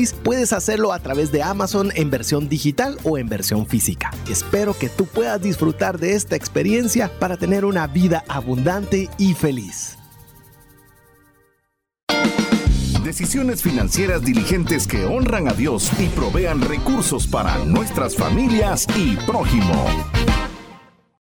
puedes hacerlo a través de Amazon en versión digital o en versión física. Espero que tú puedas disfrutar de esta experiencia para tener una vida abundante y feliz. Decisiones financieras diligentes que honran a Dios y provean recursos para nuestras familias y prójimo.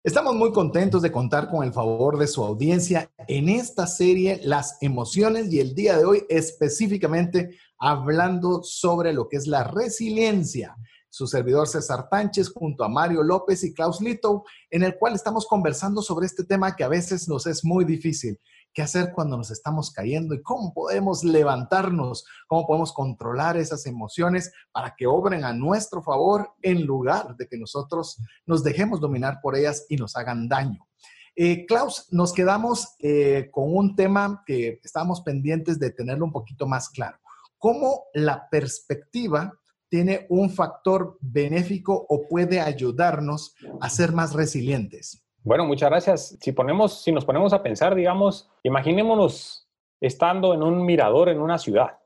Estamos muy contentos de contar con el favor de su audiencia en esta serie Las emociones y el día de hoy específicamente hablando sobre lo que es la resiliencia. Su servidor César Tánchez junto a Mario López y Klaus Lito, en el cual estamos conversando sobre este tema que a veces nos es muy difícil qué hacer cuando nos estamos cayendo y cómo podemos levantarnos, cómo podemos controlar esas emociones para que obren a nuestro favor en lugar de que nosotros nos dejemos dominar por ellas y nos hagan daño. Eh, Klaus, nos quedamos eh, con un tema que estábamos pendientes de tenerlo un poquito más claro. ¿Cómo la perspectiva tiene un factor benéfico o puede ayudarnos a ser más resilientes? Bueno, muchas gracias. Si, ponemos, si nos ponemos a pensar, digamos, imaginémonos estando en un mirador en una ciudad.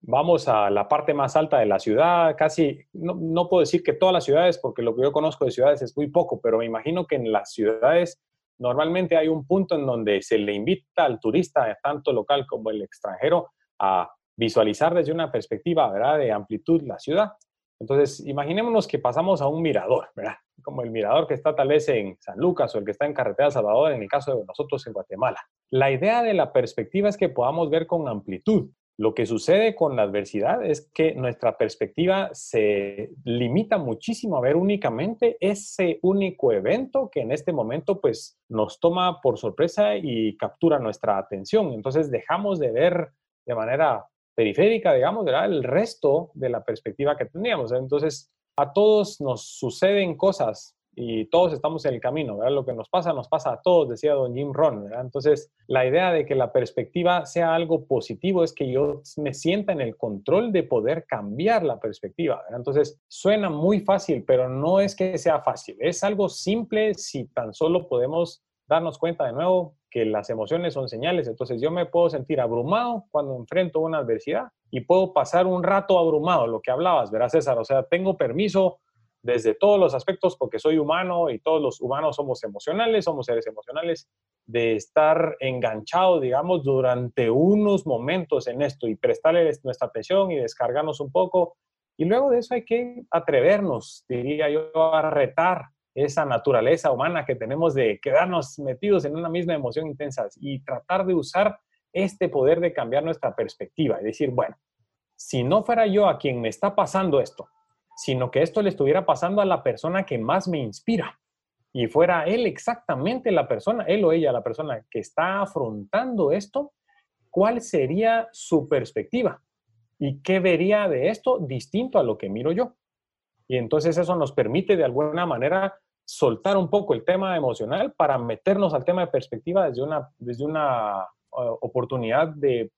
Vamos a la parte más alta de la ciudad, casi, no, no, puedo decir que todas las ciudades, porque lo que yo conozco de ciudades es muy poco, pero me imagino que en las ciudades normalmente hay un punto en donde se le invita al turista, tanto local como el extranjero, a visualizar desde una perspectiva ¿verdad? de amplitud la ciudad. Entonces, imaginémonos que pasamos a un mirador, ¿verdad? Como el mirador que está tal vez en San Lucas o el que está en Carretera Salvador, en el caso de nosotros en Guatemala. La idea de la perspectiva es que podamos ver con amplitud. Lo que sucede con la adversidad es que nuestra perspectiva se limita muchísimo a ver únicamente ese único evento que en este momento pues nos toma por sorpresa y captura nuestra atención. Entonces dejamos de ver de manera periférica, digamos, era el resto de la perspectiva que teníamos. Entonces, a todos nos suceden cosas y todos estamos en el camino, ¿verdad? Lo que nos pasa, nos pasa a todos, decía don Jim Ron, ¿verdad? Entonces, la idea de que la perspectiva sea algo positivo es que yo me sienta en el control de poder cambiar la perspectiva, ¿verdad? Entonces, suena muy fácil, pero no es que sea fácil, es algo simple si tan solo podemos darnos cuenta de nuevo que las emociones son señales. Entonces yo me puedo sentir abrumado cuando enfrento una adversidad y puedo pasar un rato abrumado, lo que hablabas, verás César, o sea, tengo permiso desde todos los aspectos, porque soy humano y todos los humanos somos emocionales, somos seres emocionales, de estar enganchado, digamos, durante unos momentos en esto y prestarle nuestra atención y descargarnos un poco. Y luego de eso hay que atrevernos, diría yo, a retar esa naturaleza humana que tenemos de quedarnos metidos en una misma emoción intensa y tratar de usar este poder de cambiar nuestra perspectiva y decir, bueno, si no fuera yo a quien me está pasando esto, sino que esto le estuviera pasando a la persona que más me inspira y fuera él exactamente la persona, él o ella la persona que está afrontando esto, ¿cuál sería su perspectiva? ¿Y qué vería de esto distinto a lo que miro yo? Y entonces eso nos permite de alguna manera soltar un poco el tema emocional para meternos al tema de perspectiva desde una, desde una uh, oportunidad de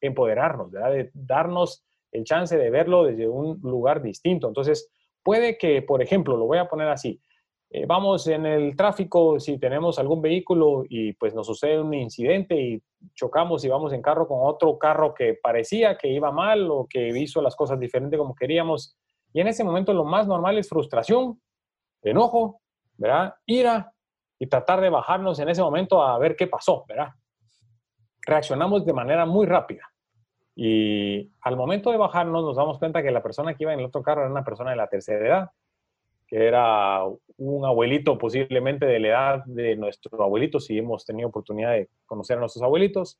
empoderarnos, de darnos el chance de verlo desde un lugar distinto. Entonces, puede que, por ejemplo, lo voy a poner así, eh, vamos en el tráfico, si tenemos algún vehículo y pues nos sucede un incidente y chocamos y vamos en carro con otro carro que parecía que iba mal o que hizo las cosas diferente como queríamos. Y en ese momento lo más normal es frustración, enojo, ¿verdad? Ira y tratar de bajarnos en ese momento a ver qué pasó, ¿verdad? Reaccionamos de manera muy rápida. Y al momento de bajarnos nos damos cuenta que la persona que iba en el otro carro era una persona de la tercera edad, que era un abuelito posiblemente de la edad de nuestro abuelito, si hemos tenido oportunidad de conocer a nuestros abuelitos,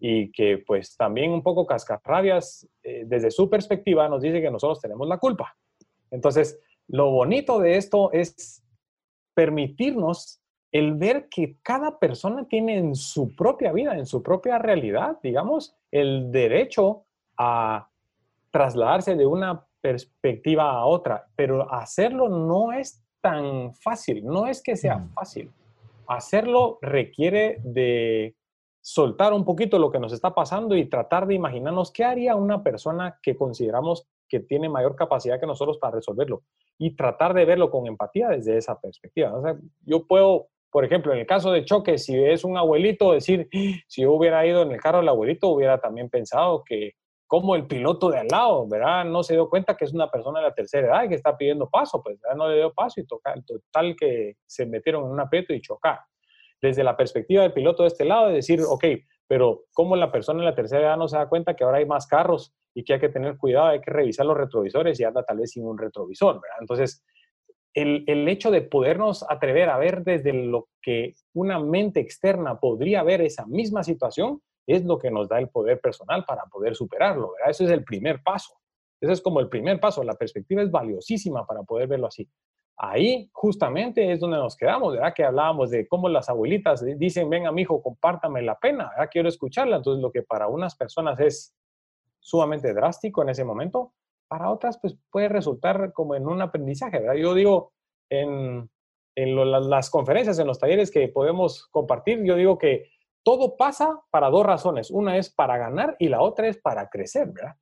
y que pues también un poco cascarrabias, eh, desde su perspectiva, nos dice que nosotros tenemos la culpa. Entonces, lo bonito de esto es permitirnos el ver que cada persona tiene en su propia vida, en su propia realidad, digamos, el derecho a trasladarse de una perspectiva a otra, pero hacerlo no es tan fácil, no es que sea mm. fácil. Hacerlo requiere de soltar un poquito lo que nos está pasando y tratar de imaginarnos qué haría una persona que consideramos que tiene mayor capacidad que nosotros para resolverlo y tratar de verlo con empatía desde esa perspectiva. yo puedo, por ejemplo, en el caso de choque, si es un abuelito, decir, si yo hubiera ido en el carro del abuelito, hubiera también pensado que como el piloto de al lado, ¿verdad? No se dio cuenta que es una persona de la tercera edad y que está pidiendo paso, pues no le dio paso y toca, total que se metieron en un aprieto y chocar. Desde la perspectiva del piloto de este lado, es decir, ok, pero ¿cómo la persona de la tercera edad no se da cuenta que ahora hay más carros y que hay que tener cuidado, hay que revisar los retrovisores y anda tal vez sin un retrovisor. Entonces, el, el, hecho de podernos atrever a ver desde lo que una mente externa podría ver esa misma situación es lo que nos da el poder personal para poder superarlo, ¿verdad? Ese es el primer paso. Ese es como el primer paso. La perspectiva es valiosísima para poder verlo así. Ahí justamente es donde nos quedamos, ¿verdad? Que hablábamos de cómo las abuelitas dicen, venga, mi hijo, compártame la pena, ¿verdad? Quiero escucharla. Entonces, lo que para unas personas es sumamente drástico en ese momento, para otras, pues puede resultar como en un aprendizaje, ¿verdad? Yo digo, en, en las conferencias, en los talleres que podemos compartir, yo digo que todo pasa para dos razones. Una es para ganar y la otra es para crecer, ¿verdad?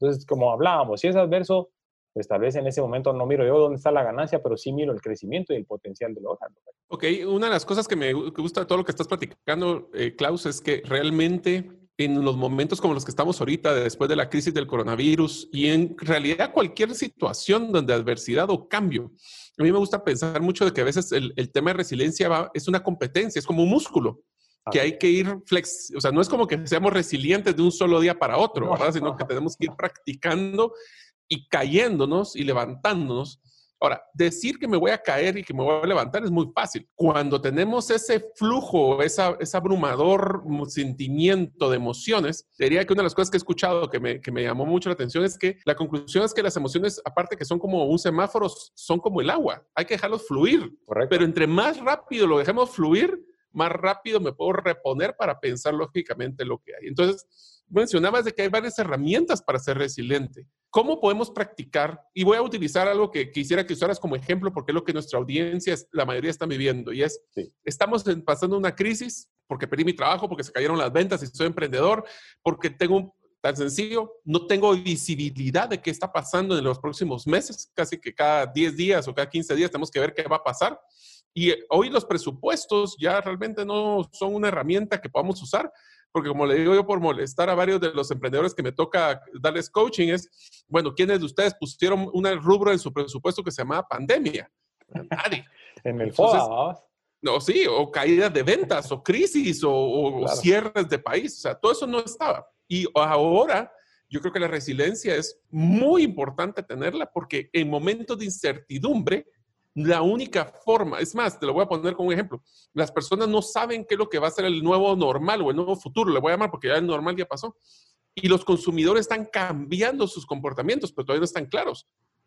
Entonces, como hablábamos, si es adverso, pues tal vez en ese momento no miro yo dónde está la ganancia, pero sí miro el crecimiento y el potencial de lograrlo. Ok, una de las cosas que me gusta de todo lo que estás platicando, eh, Klaus, es que realmente en los momentos como los que estamos ahorita, después de la crisis del coronavirus y en realidad cualquier situación donde adversidad o cambio, a mí me gusta pensar mucho de que a veces el, el tema de resiliencia va, es una competencia, es como un músculo que hay que ir flex, o sea, no es como que seamos resilientes de un solo día para otro, ¿verdad? Sino que tenemos que ir practicando y cayéndonos y levantándonos. Ahora, decir que me voy a caer y que me voy a levantar es muy fácil. Cuando tenemos ese flujo, esa, ese abrumador sentimiento de emociones, diría que una de las cosas que he escuchado que me, que me llamó mucho la atención es que la conclusión es que las emociones, aparte que son como un semáforo, son como el agua. Hay que dejarlos fluir. Correcto. Pero entre más rápido lo dejemos fluir, más rápido me puedo reponer para pensar lógicamente lo que hay. Entonces, mencionabas de que hay varias herramientas para ser resiliente. ¿Cómo podemos practicar? Y voy a utilizar algo que quisiera que usaras como ejemplo porque es lo que nuestra audiencia, la mayoría está viviendo y es, estamos pasando una crisis porque perdí mi trabajo, porque se cayeron las ventas y soy emprendedor, porque tengo un, tan sencillo, no tengo visibilidad de qué está pasando en los próximos meses, casi que cada 10 días o cada 15 días tenemos que ver qué va a pasar. Y hoy los presupuestos ya realmente no son una herramienta que podamos usar, porque como le digo yo por molestar a varios de los emprendedores que me toca darles coaching, es, bueno, ¿quiénes de ustedes pusieron una rubro en su presupuesto que se llamaba pandemia? Nadie. en el FOA, no, sí, o caídas de ventas, o crisis, o, cierres de país, o sea, todo eso no estaba. Y ahora yo creo que la resiliencia es muy importante tenerla porque en momentos de incertidumbre, la única forma, es más, te lo voy a poner como un ejemplo, las personas no saben qué es lo que va a ser el nuevo normal o el nuevo futuro, le voy a llamar porque ya el normal ya pasó. Y los consumidores están cambiando sus comportamientos, pero todavía no están claros.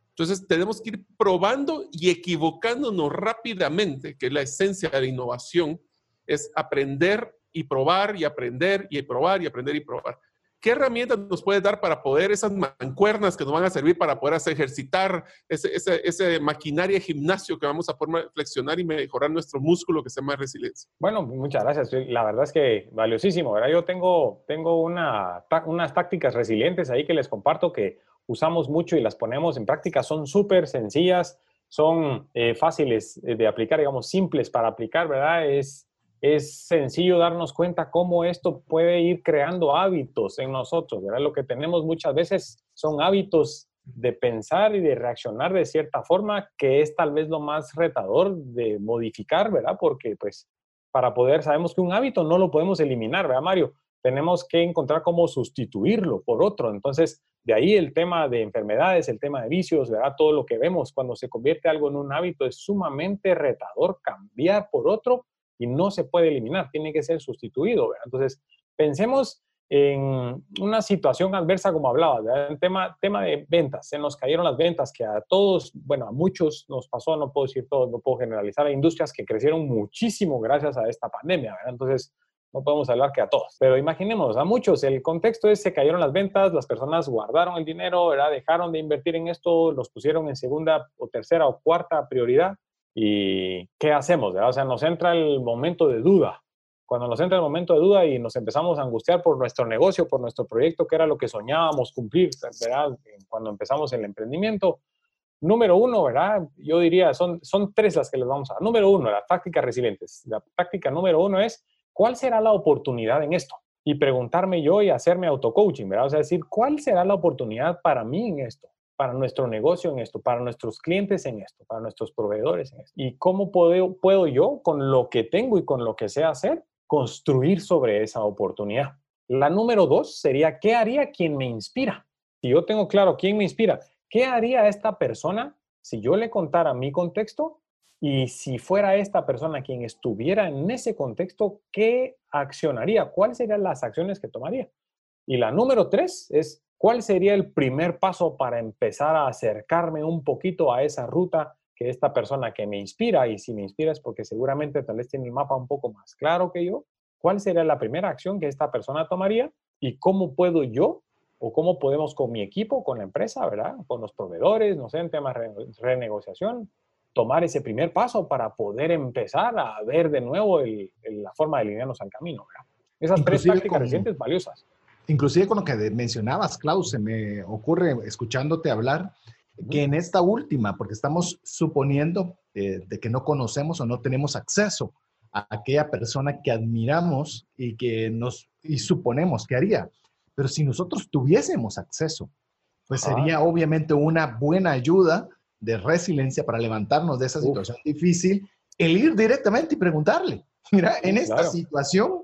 Entonces, tenemos que ir probando y equivocándonos rápidamente, que es la esencia de la innovación, es aprender y probar y aprender y probar y aprender y probar. ¿Qué herramientas nos puedes dar para poder esas mancuernas que nos van a servir para poder hacer ejercitar ese, ese, ese maquinaria de gimnasio que vamos a poder flexionar y mejorar nuestro músculo que se llama resiliencia? Bueno, muchas gracias. La verdad es que valiosísimo, ¿verdad? Yo tengo, tengo una, unas tácticas resilientes ahí que les comparto que usamos mucho y las ponemos en práctica. Son súper sencillas, son eh, fáciles de aplicar, digamos, simples para aplicar, ¿verdad? Es es sencillo darnos cuenta cómo esto puede ir creando hábitos en nosotros, ¿verdad? Lo que tenemos muchas veces son hábitos de pensar y de reaccionar de cierta forma, que es tal vez lo más retador de modificar, ¿verdad? Porque pues para poder, sabemos que un hábito no lo podemos eliminar, ¿verdad, Mario? Tenemos que encontrar cómo sustituirlo por otro. Entonces, de ahí el tema de enfermedades, el tema de vicios, ¿verdad? Todo lo que vemos cuando se convierte algo en un hábito es sumamente retador cambiar por otro y no se puede eliminar, tiene que ser sustituido. Entonces, pensemos en una situación adversa como hablaba, el tema, tema de ventas, se nos cayeron las ventas, que a todos, bueno, a muchos nos pasó, no puedo decir todos, no puedo generalizar, hay industrias que crecieron muchísimo gracias a esta pandemia, entonces no podemos hablar que a todos, pero imaginemos, a muchos, el contexto es se cayeron las ventas, las personas guardaron el dinero, ¿verdad? dejaron de invertir en esto, los pusieron en segunda o tercera o cuarta prioridad ¿Y qué hacemos? O sea, nos entra el momento de duda. Cuando nos entra el momento de duda y nos empezamos a angustiar por nuestro negocio, por nuestro proyecto, que era lo que soñábamos cumplir, ¿verdad? Cuando empezamos el emprendimiento. Número uno, ¿verdad? Yo diría, son, son tres las que les vamos a dar. Número uno, las tácticas resilientes. La táctica número uno es, ¿cuál será la oportunidad en esto? Y preguntarme yo y hacerme auto-coaching, ¿verdad? O sea, decir, ¿cuál será la oportunidad para mí en esto? Para nuestro negocio en esto, para nuestros clientes en esto, para nuestros proveedores en esto. ¿Y cómo puedo, puedo yo, con lo que tengo y con lo que sé hacer, construir sobre esa oportunidad? La número dos sería, ¿qué haría quien me inspira? Si yo tengo claro quién me inspira, ¿qué haría esta persona si yo le contara mi contexto? Y si fuera esta persona quien estuviera en ese contexto, ¿qué accionaría? ¿Cuáles serían las acciones que tomaría? Y la número tres es, ¿Cuál sería el primer paso para empezar a acercarme un poquito a esa ruta que esta persona que me inspira, y si me inspira es porque seguramente tal vez tiene el mapa un poco más claro que yo, ¿cuál sería la primera acción que esta persona tomaría y cómo puedo yo o cómo podemos con mi equipo, con la empresa, ¿verdad? Con los proveedores, no sé, en temas de renegociación, tomar ese primer paso para poder empezar a ver de nuevo la forma de alinearnos al camino, ¿verdad? Esas tres prácticas recientes valiosas inclusive con lo que mencionabas, Klaus, se me ocurre escuchándote hablar que en esta última, porque estamos suponiendo eh, de que no conocemos o no tenemos acceso a aquella persona que admiramos y que nos y suponemos que haría. Pero si nosotros tuviésemos acceso, pues sería obviamente una buena ayuda de resiliencia para levantarnos de esa situación difícil, el ir directamente y preguntarle, mira, en esta situación,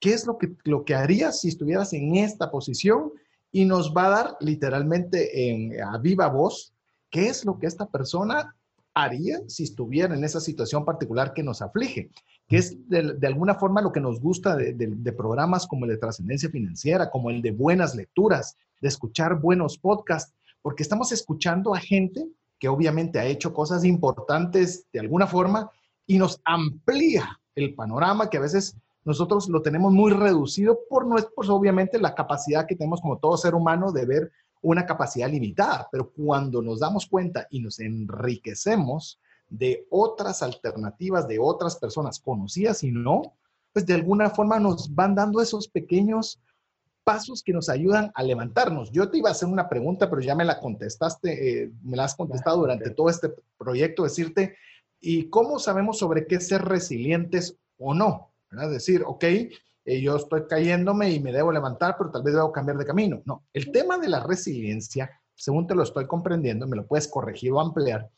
qué es lo que, lo que harías si estuvieras en esta posición y nos va a dar literalmente en, a viva voz qué es lo que esta persona haría si estuviera en esa situación particular que nos aflige, que es de, alguna forma lo que nos gusta de, de programas como el de trascendencia financiera, como el de buenas lecturas, de escuchar buenos podcasts, porque estamos escuchando a gente que obviamente ha hecho cosas importantes de alguna forma y nos amplía el panorama que a veces nosotros lo tenemos muy reducido por, pues obviamente, la capacidad que tenemos como todo ser humano de ver una capacidad limitada, pero cuando nos damos cuenta y nos enriquecemos de otras alternativas, de otras personas conocidas y no, pues de alguna forma nos van dando esos pequeños pasos que nos ayudan a levantarnos. Yo te iba a hacer una pregunta, pero ya me la contestaste, eh, me la has contestado durante todo este proyecto, decirte, ¿y cómo sabemos sobre qué ser resilientes o no? Es decir, ok, eh, yo estoy cayéndome y me debo levantar, pero tal vez debo cambiar de camino. No, el tema de la resiliencia, según te lo estoy comprendiendo, me lo puedes corregir o ampliar,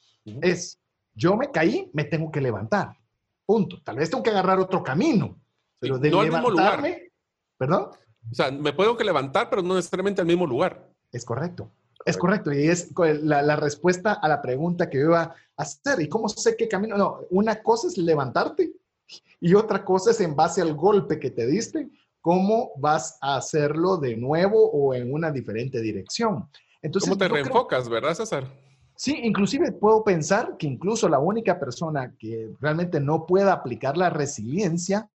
es, yo me caí, me tengo que levantar. Punto. Tal vez tengo que agarrar otro camino, pero de no levantarme, ¿perdón? O sea, me puedo que levantar, pero no necesariamente al mismo lugar. Es correcto. Es correcto, y es la, la, respuesta a la pregunta que yo iba a hacer. ¿Y cómo sé qué camino? No, una cosa es levantarte y otra cosa es en base al golpe que te diste, cómo vas a hacerlo de nuevo o en una diferente dirección. Entonces, ¿Cómo te reenfocas, verdad, César? Sí, inclusive puedo pensar que incluso la única persona que realmente no pueda aplicar la resiliencia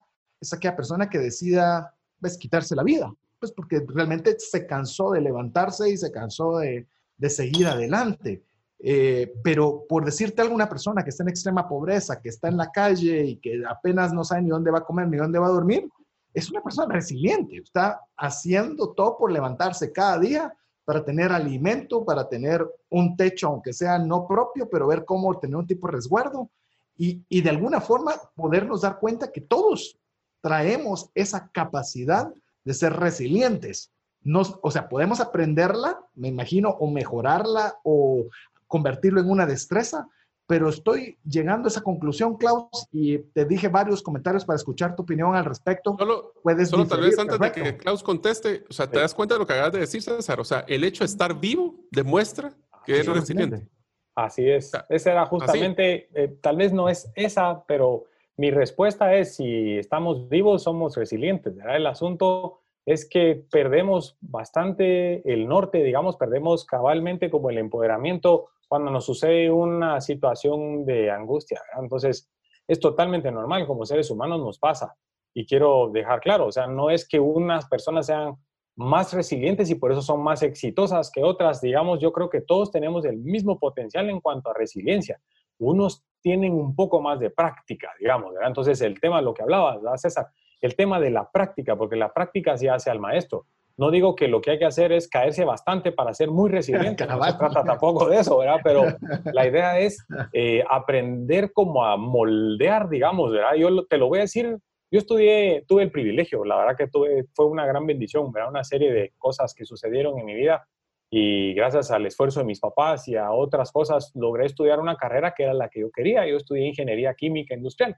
es aquella persona que decida pues, quitarse la vida, pues porque realmente se cansó de levantarse y se cansó de, de seguir adelante. Eh, pero por decirte a alguna persona que está en extrema pobreza, que está en la calle y que apenas no sabe ni dónde va a comer ni dónde va a dormir, es una persona resiliente, está haciendo todo por levantarse cada día para tener alimento, para tener un techo, aunque sea no propio, pero ver cómo tener un tipo de resguardo y, y de alguna forma podernos dar cuenta que todos traemos esa capacidad de ser resilientes. Nos, o sea, podemos aprenderla, me imagino, o mejorarla o convertirlo en una destreza, pero estoy llegando a esa conclusión, Klaus, y te dije varios comentarios para escuchar tu opinión al respecto. Solo, Puedes solo tal vez antes de que Klaus conteste, o sea, ¿te das cuenta de lo que acabas de decir, César? O sea, el hecho de estar vivo demuestra que es resiliente. Así es. Esa era justamente, eh, tal vez no es esa, pero mi respuesta es, si estamos vivos, somos resilientes. ¿verdad? El asunto es que perdemos bastante el norte, digamos, perdemos cabalmente como el empoderamiento cuando nos sucede una situación de angustia. Entonces, es totalmente normal, como seres humanos nos pasa. Y quiero dejar claro, o sea, no es que unas personas sean más resilientes y por eso son más exitosas que otras. Digamos, yo creo que todos tenemos el mismo potencial en cuanto a resiliencia. Unos tienen un poco más de práctica, digamos. ¿verdad? Entonces, el tema, lo que hablaba, César, el tema de la práctica, porque la práctica se hace al maestro. No digo que lo que hay que hacer es caerse bastante para ser muy resiliente, no se trata tampoco de eso, ¿verdad? Pero la idea es eh, aprender como a moldear, digamos, ¿verdad? Yo te lo voy a decir, yo estudié, tuve el privilegio, la verdad que tuve, fue una gran bendición, ¿verdad? Una serie de cosas que sucedieron en mi vida y gracias al esfuerzo de mis papás y a otras cosas logré estudiar una carrera que era la que yo quería. Yo estudié ingeniería química industrial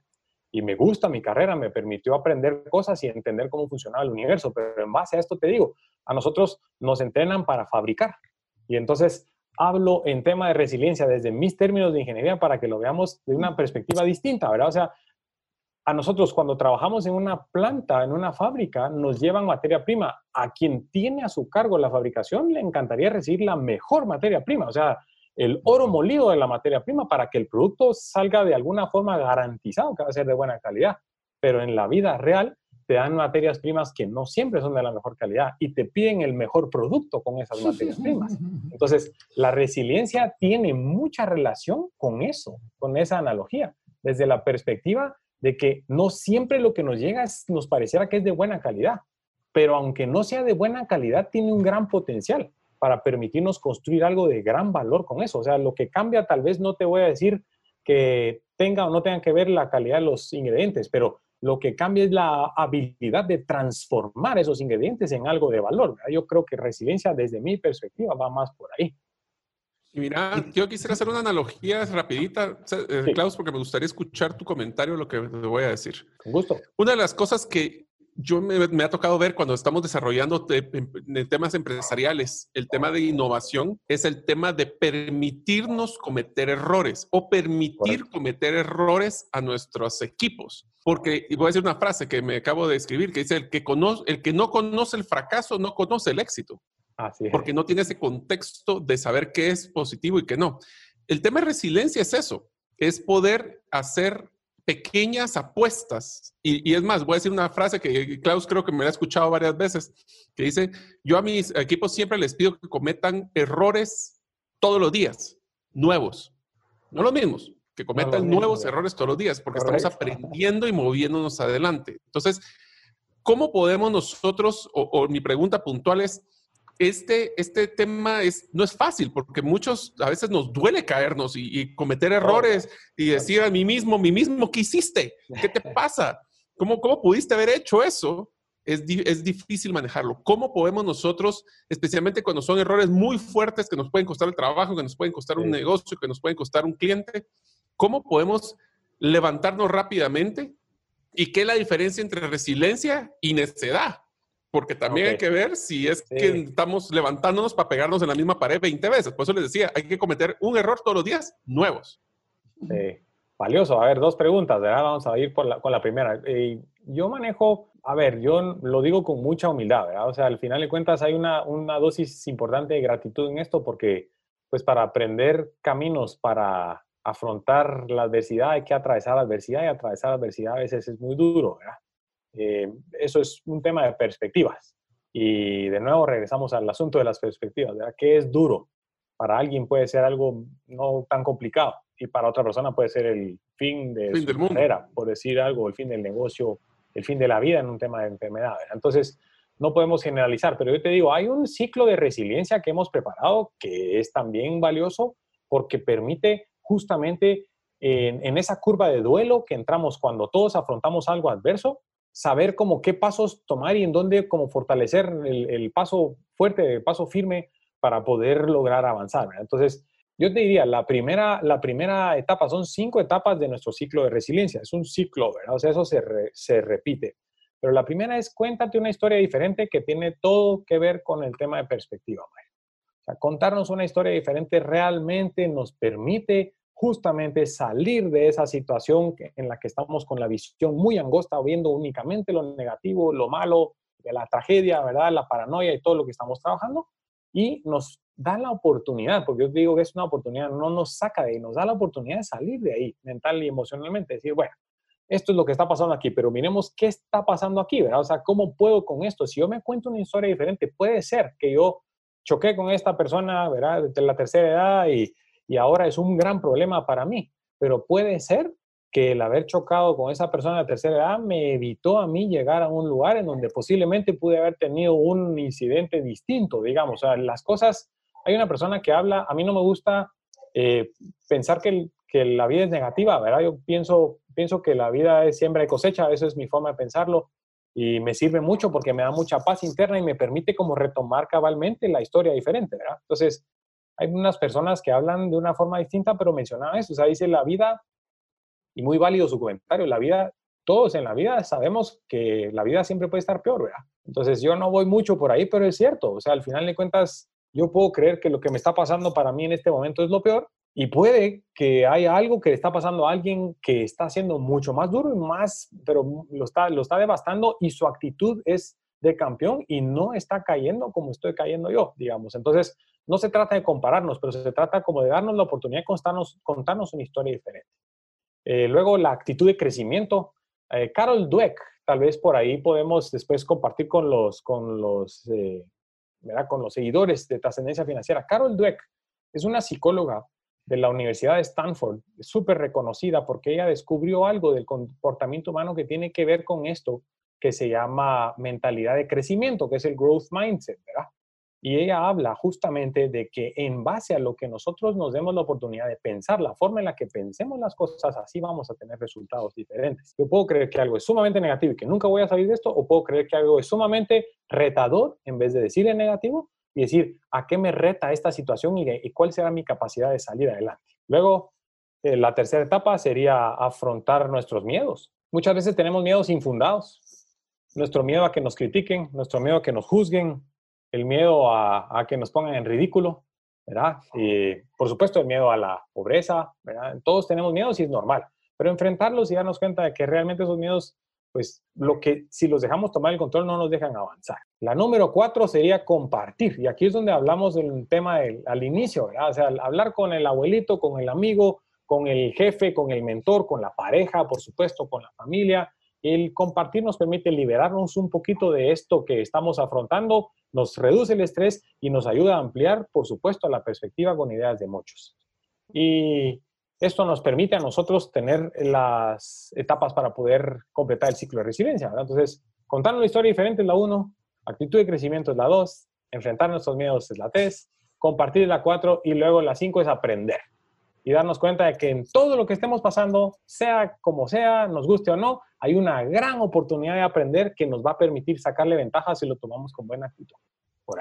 y me gusta mi carrera, me permitió aprender cosas y entender cómo funcionaba el universo, pero en base a esto te digo, a nosotros nos entrenan para fabricar. Y entonces hablo en tema de resiliencia desde mis términos de ingeniería para que lo veamos de una perspectiva distinta, ¿verdad? O sea, a nosotros cuando trabajamos en una planta, en una fábrica, nos llevan materia prima. A quien tiene a su cargo la fabricación le encantaría recibir la mejor materia prima. O sea, el oro molido de la materia prima para que el producto salga de alguna forma garantizado que va a ser de buena calidad. Pero en la vida real te dan materias primas que no siempre son de la mejor calidad y te piden el mejor producto con esas materias primas. Entonces, la resiliencia tiene mucha relación con eso, con esa analogía, desde la perspectiva de que no siempre lo que nos llega nos pareciera que es de buena calidad, pero aunque no sea de buena calidad, tiene un gran potencial para permitirnos construir algo de gran valor con eso. O sea, lo que cambia tal vez no te voy a decir que tenga o no tenga que ver la calidad de los ingredientes, pero lo que cambia es la habilidad de transformar esos ingredientes en algo de valor. Yo creo que resiliencia desde mi perspectiva va más por ahí. Y mira, yo quisiera hacer una analogía rapidita, eh, Klaus, porque me gustaría escuchar tu comentario, lo que te voy a decir. Con gusto. Una de las cosas que yo me, ha tocado ver cuando estamos desarrollando temas empresariales, el tema de innovación es el tema de permitirnos cometer errores o permitir cometer errores a nuestros equipos. Porque, y voy a decir una frase que me acabo de escribir, que dice, el que, conoce, el que no conoce el fracaso no conoce el éxito. Así Porque no tiene ese contexto de saber qué es positivo y qué no. El tema de resiliencia es eso, es poder hacer pequeñas apuestas. Y, es más, voy a decir una frase que Klaus creo que me la ha escuchado varias veces, que dice, yo a mis equipos siempre les pido que cometan errores todos los días, nuevos, no los mismos, que cometan nuevos errores todos los días, porque estamos aprendiendo y moviéndonos adelante. Entonces, ¿cómo podemos nosotros, o mi pregunta puntual es, este, este tema es, no es fácil porque muchos a veces nos duele caernos y, cometer errores y decir a mí mismo, mí mismo, ¿qué hiciste? ¿Qué te pasa? ¿Cómo, cómo pudiste haber hecho eso? Es, es, difícil manejarlo. ¿Cómo podemos nosotros, especialmente cuando son errores muy fuertes que nos pueden costar el trabajo, que nos pueden costar un negocio, que nos pueden costar un cliente, cómo podemos levantarnos rápidamente? ¿Y qué es la diferencia entre resiliencia y necedad? Porque también hay que ver si es que estamos levantándonos para pegarnos en la misma pared 20 veces. Por eso les decía, hay que cometer un error todos los días nuevos. Sí, valioso. A ver, dos preguntas, ¿verdad? Vamos a ir con la primera. Eh, yo manejo, a ver, yo lo digo con mucha humildad, ¿verdad? O sea, al final de cuentas hay una, una dosis importante de gratitud en esto porque pues para aprender caminos para afrontar la adversidad hay que atravesar la adversidad y atravesar la adversidad a veces es muy duro, ¿verdad? Eh, eso es un tema de perspectivas. Y de nuevo regresamos al asunto de las perspectivas, ¿verdad? ¿Qué es duro? Para alguien puede ser algo no tan complicado y para otra persona puede ser el fin de su carrera, por decir algo, el fin del negocio, el fin de la vida en un tema de enfermedad. Entonces, no podemos generalizar, pero yo te digo, hay un ciclo de resiliencia que hemos preparado que es también valioso porque permite justamente en, en esa curva de duelo que entramos cuando todos afrontamos algo adverso, saber cómo qué pasos tomar y en dónde como fortalecer el, paso fuerte, el paso firme para poder lograr avanzar. Entonces, yo te diría, la primera, la primera etapa, son cinco etapas de nuestro ciclo de resiliencia. Es un ciclo, ¿verdad? O sea, eso se, se repite. Pero la primera es cuéntate una historia diferente que tiene todo que ver con el tema de perspectiva. O sea, contarnos una historia diferente realmente nos permite justamente salir de esa situación en la que estamos con la visión muy angosta, viendo únicamente lo negativo, lo malo, de la tragedia, ¿verdad? La paranoia y todo lo que estamos trabajando, y nos da la oportunidad, porque yo digo que es una oportunidad, no nos saca de ahí, nos da la oportunidad de salir de ahí, mental y emocionalmente, decir, bueno, esto es lo que está pasando aquí, pero miremos qué está pasando aquí, ¿verdad? O sea, ¿cómo puedo con esto? Si yo me cuento una historia diferente, puede ser que yo choqué con esta persona, ¿verdad? De la tercera edad y y ahora es un gran problema para mí. Pero puede ser que el haber chocado con esa persona de tercera edad me evitó a mí llegar a un lugar en donde posiblemente pude haber tenido un incidente distinto, digamos. O sea, las cosas, hay una persona que habla, a mí no me gusta eh, pensar que, que, la vida es negativa, ¿verdad? Yo pienso, pienso que la vida es siembra y cosecha, eso es mi forma de pensarlo y me sirve mucho porque me da mucha paz interna y me permite como retomar cabalmente la historia diferente, ¿verdad? Entonces, hay unas personas que hablan de una forma distinta, pero mencionaban eso, o sea, dice la vida, y muy válido su comentario, la vida, todos en la vida sabemos que la vida siempre puede estar peor, ¿verdad? Entonces yo no voy mucho por ahí, pero es cierto, o sea, al final de cuentas, yo puedo creer que lo que me está pasando para mí en este momento es lo peor, y puede que haya algo que le está pasando a alguien que está siendo mucho más duro y más, pero lo está, lo está devastando y su actitud es de campeón y no está cayendo como estoy cayendo yo, digamos. Entonces, no se trata de compararnos, pero se trata como de darnos la oportunidad de contarnos, contarnos una historia diferente. Eh, luego, la actitud de crecimiento. Eh, Carol Dweck, tal vez por ahí podemos después compartir con los, con los, eh, con los seguidores de trascendencia financiera. Carol Dweck es una psicóloga de la Universidad de Stanford, súper reconocida porque ella descubrió algo del comportamiento humano que tiene que ver con esto que se llama mentalidad de crecimiento, que es el growth mindset, ¿verdad? Y ella habla justamente de que en base a lo que nosotros nos demos la oportunidad de pensar, la forma en la que pensemos las cosas, así vamos a tener resultados diferentes. Yo puedo creer que algo es sumamente negativo y que nunca voy a salir de esto, o puedo creer que algo es sumamente retador en vez de decir en negativo y decir a qué me reta esta situación y, cuál será mi capacidad de salir adelante. Luego, eh, la tercera etapa sería afrontar nuestros miedos. Muchas veces tenemos miedos infundados. Nuestro miedo a que nos critiquen, nuestro miedo a que nos juzguen, el miedo a, que nos pongan en ridículo, ¿verdad? Y por supuesto el miedo a la pobreza, ¿verdad? Todos tenemos miedos y es normal, pero enfrentarlos y darnos cuenta de que realmente esos miedos, pues lo que si los dejamos tomar el control no nos dejan avanzar. La número cuatro sería compartir, y aquí es donde hablamos del tema al inicio, ¿verdad? O sea, hablar con el abuelito, con el amigo, con el jefe, con el mentor, con la pareja, por supuesto, con la familia. El compartir nos permite liberarnos un poquito de esto que estamos afrontando nos reduce el estrés y nos ayuda a ampliar, por supuesto, la perspectiva con ideas de muchos. Y esto nos permite a nosotros tener las etapas para poder completar el ciclo de resiliencia. Entonces, contar una historia diferente es la 1, actitud de crecimiento es la 2, enfrentar nuestros miedos es la 3, compartir es la 4 y luego la 5 es aprender y darnos cuenta de que en todo lo que estemos pasando, sea como sea, nos guste o no, hay una gran oportunidad de aprender que nos va a permitir sacarle ventajas si lo tomamos con buena actitud.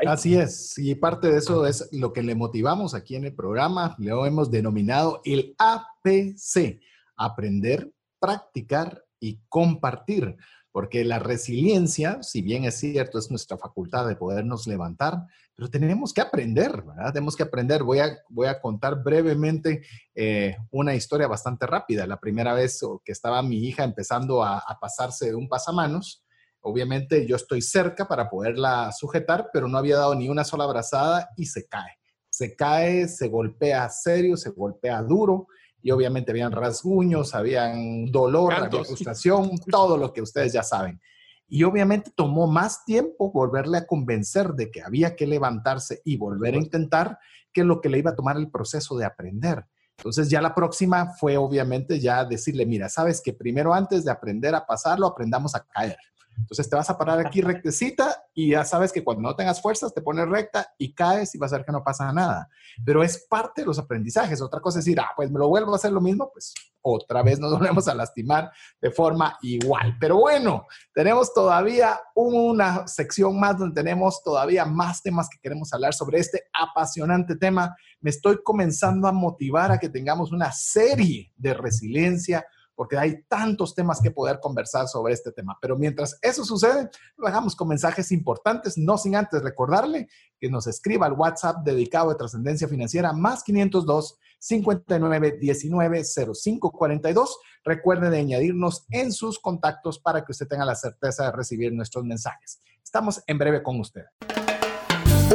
Así es, y parte de eso es lo que le motivamos aquí en el programa, lo hemos denominado el APC, aprender, practicar y compartir porque la resiliencia, si bien es cierto, es nuestra facultad de podernos levantar, pero tenemos que aprender, ¿verdad? Tenemos que aprender. Voy a, contar brevemente eh, una historia bastante rápida. La primera vez que estaba mi hija empezando a, a pasarse de un pasamanos, obviamente yo estoy cerca para poderla sujetar, pero no había dado ni una sola abrazada y se cae se cae, se golpea serio, se golpea duro y obviamente habían rasguños, habían dolor, había frustración, todo lo que ustedes ya saben. Y obviamente tomó más tiempo volverle a convencer de que había que levantarse y volver a intentar que lo que le iba a tomar el proceso de aprender. Entonces ya la próxima fue obviamente ya decirle, mira, sabes que primero antes de aprender a pasarlo, aprendamos a caer. Entonces te vas a parar aquí rectecita y ya sabes que cuando no tengas fuerzas te pones recta y caes y vas a ver que no pasa nada. Pero es parte de los aprendizajes. Otra cosa es decir, ah, pues me lo vuelvo a hacer lo mismo, pues otra vez nos volvemos a lastimar de forma igual. Pero bueno, tenemos todavía una sección más donde tenemos todavía más temas que queremos hablar sobre este apasionante tema. Me estoy comenzando a motivar a que tengamos una serie de resiliencia porque hay tantos temas que poder conversar sobre este tema. Pero mientras eso sucede, lo hagamos con mensajes importantes, no sin antes recordarle que nos escriba al WhatsApp dedicado a trascendencia financiera más 502 59 19 05 42. Recuerde de añadirnos en sus contactos para que usted tenga la certeza de recibir nuestros mensajes. Estamos en breve con usted.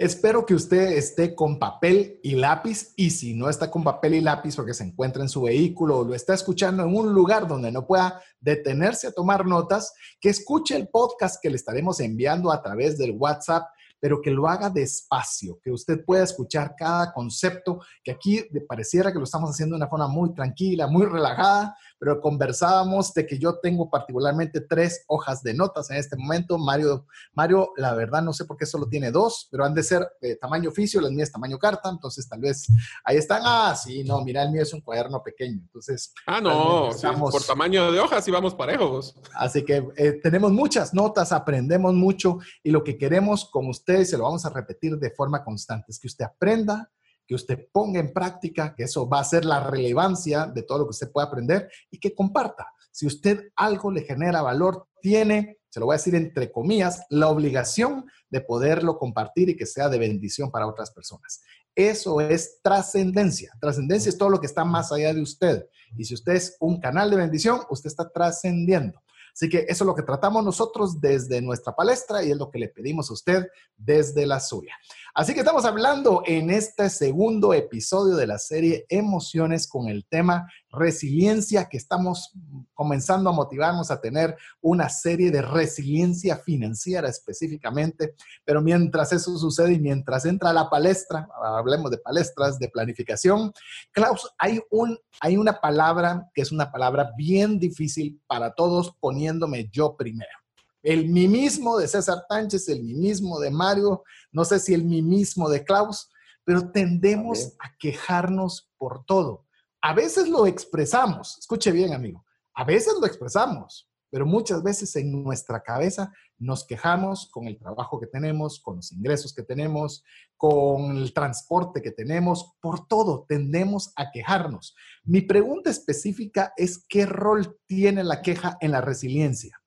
Espero que usted esté con papel y lápiz y si no está con papel y lápiz porque se encuentra en su vehículo o lo está escuchando en un lugar donde no pueda detenerse a tomar notas, que escuche el podcast que le estaremos enviando a través del WhatsApp pero que lo haga despacio, que usted pueda escuchar cada concepto, que aquí pareciera que lo estamos haciendo de una forma muy tranquila, muy relajada, pero conversábamos de que yo tengo particularmente tres hojas de notas en este momento. Mario, Mario, la verdad no sé por qué solo tiene dos, pero han de ser de tamaño oficio, las mías tamaño carta, entonces tal vez ahí están. Ah, sí, no, mira, el mío es un cuaderno pequeño, entonces. Ah, no, por tamaño de hojas y vamos parejos. Así que eh, tenemos muchas notas, aprendemos mucho y lo que queremos con usted, se lo vamos a repetir de forma constante, es que usted aprenda que usted ponga en práctica, que eso va a ser la relevancia de todo lo que usted puede aprender y que comparta. Si usted algo le genera valor, tiene, se lo voy a decir entre comillas, la obligación de poderlo compartir y que sea de bendición para otras personas. Eso es trascendencia. Trascendencia es todo lo que está más allá de usted. Y si usted es un canal de bendición, usted está trascendiendo. Así que eso es lo que tratamos nosotros desde nuestra palestra y es lo que le pedimos a usted desde la suya. Así que estamos hablando en este segundo episodio de la serie Emociones con el tema resiliencia, que estamos comenzando a motivarnos a tener una serie de resiliencia financiera específicamente. Pero mientras eso sucede y mientras entra la palestra, hablemos de palestras, de planificación, Klaus, hay, un, hay una palabra que es una palabra bien difícil para todos, poniéndome yo primero. El mimismo de César Tánchez, el mimismo de Mario, no sé si el mimismo de Klaus, pero tendemos a, quejarnos por todo. A veces lo expresamos, escuche bien amigo, a veces lo expresamos, pero muchas veces en nuestra cabeza nos quejamos con el trabajo que tenemos, con los ingresos que tenemos, con el transporte que tenemos, por todo tendemos a quejarnos. Mi pregunta específica es qué rol tiene la queja en la resiliencia.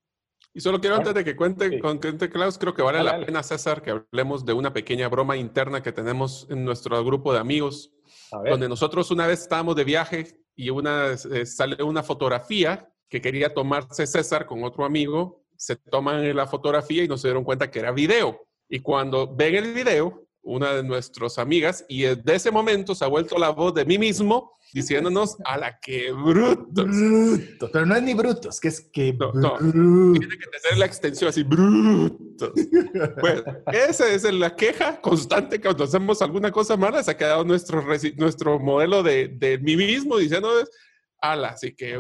Y solo quiero antes de que cuente con cuente Klaus, creo que vale la pena, César, que hablemos de una pequeña broma interna que tenemos en nuestro grupo de amigos, donde nosotros una vez estábamos de viaje y una eh, sale una fotografía que quería tomarse César con otro amigo, se toman la fotografía y nos dieron cuenta que era video. Y cuando ven el video, una de nuestras amigas, y de ese momento se ha vuelto la voz de mí mismo diciéndonos a la que brutos. Pero no es ni brutos, que es que. No, Tiene que tener la extensión así, brutos. puntos. Pues esa es la queja constante cuando hacemos alguna cosa mala. Se ha quedado nuestro, nuestro modelo de, de mí mismo diciendo, ala, así que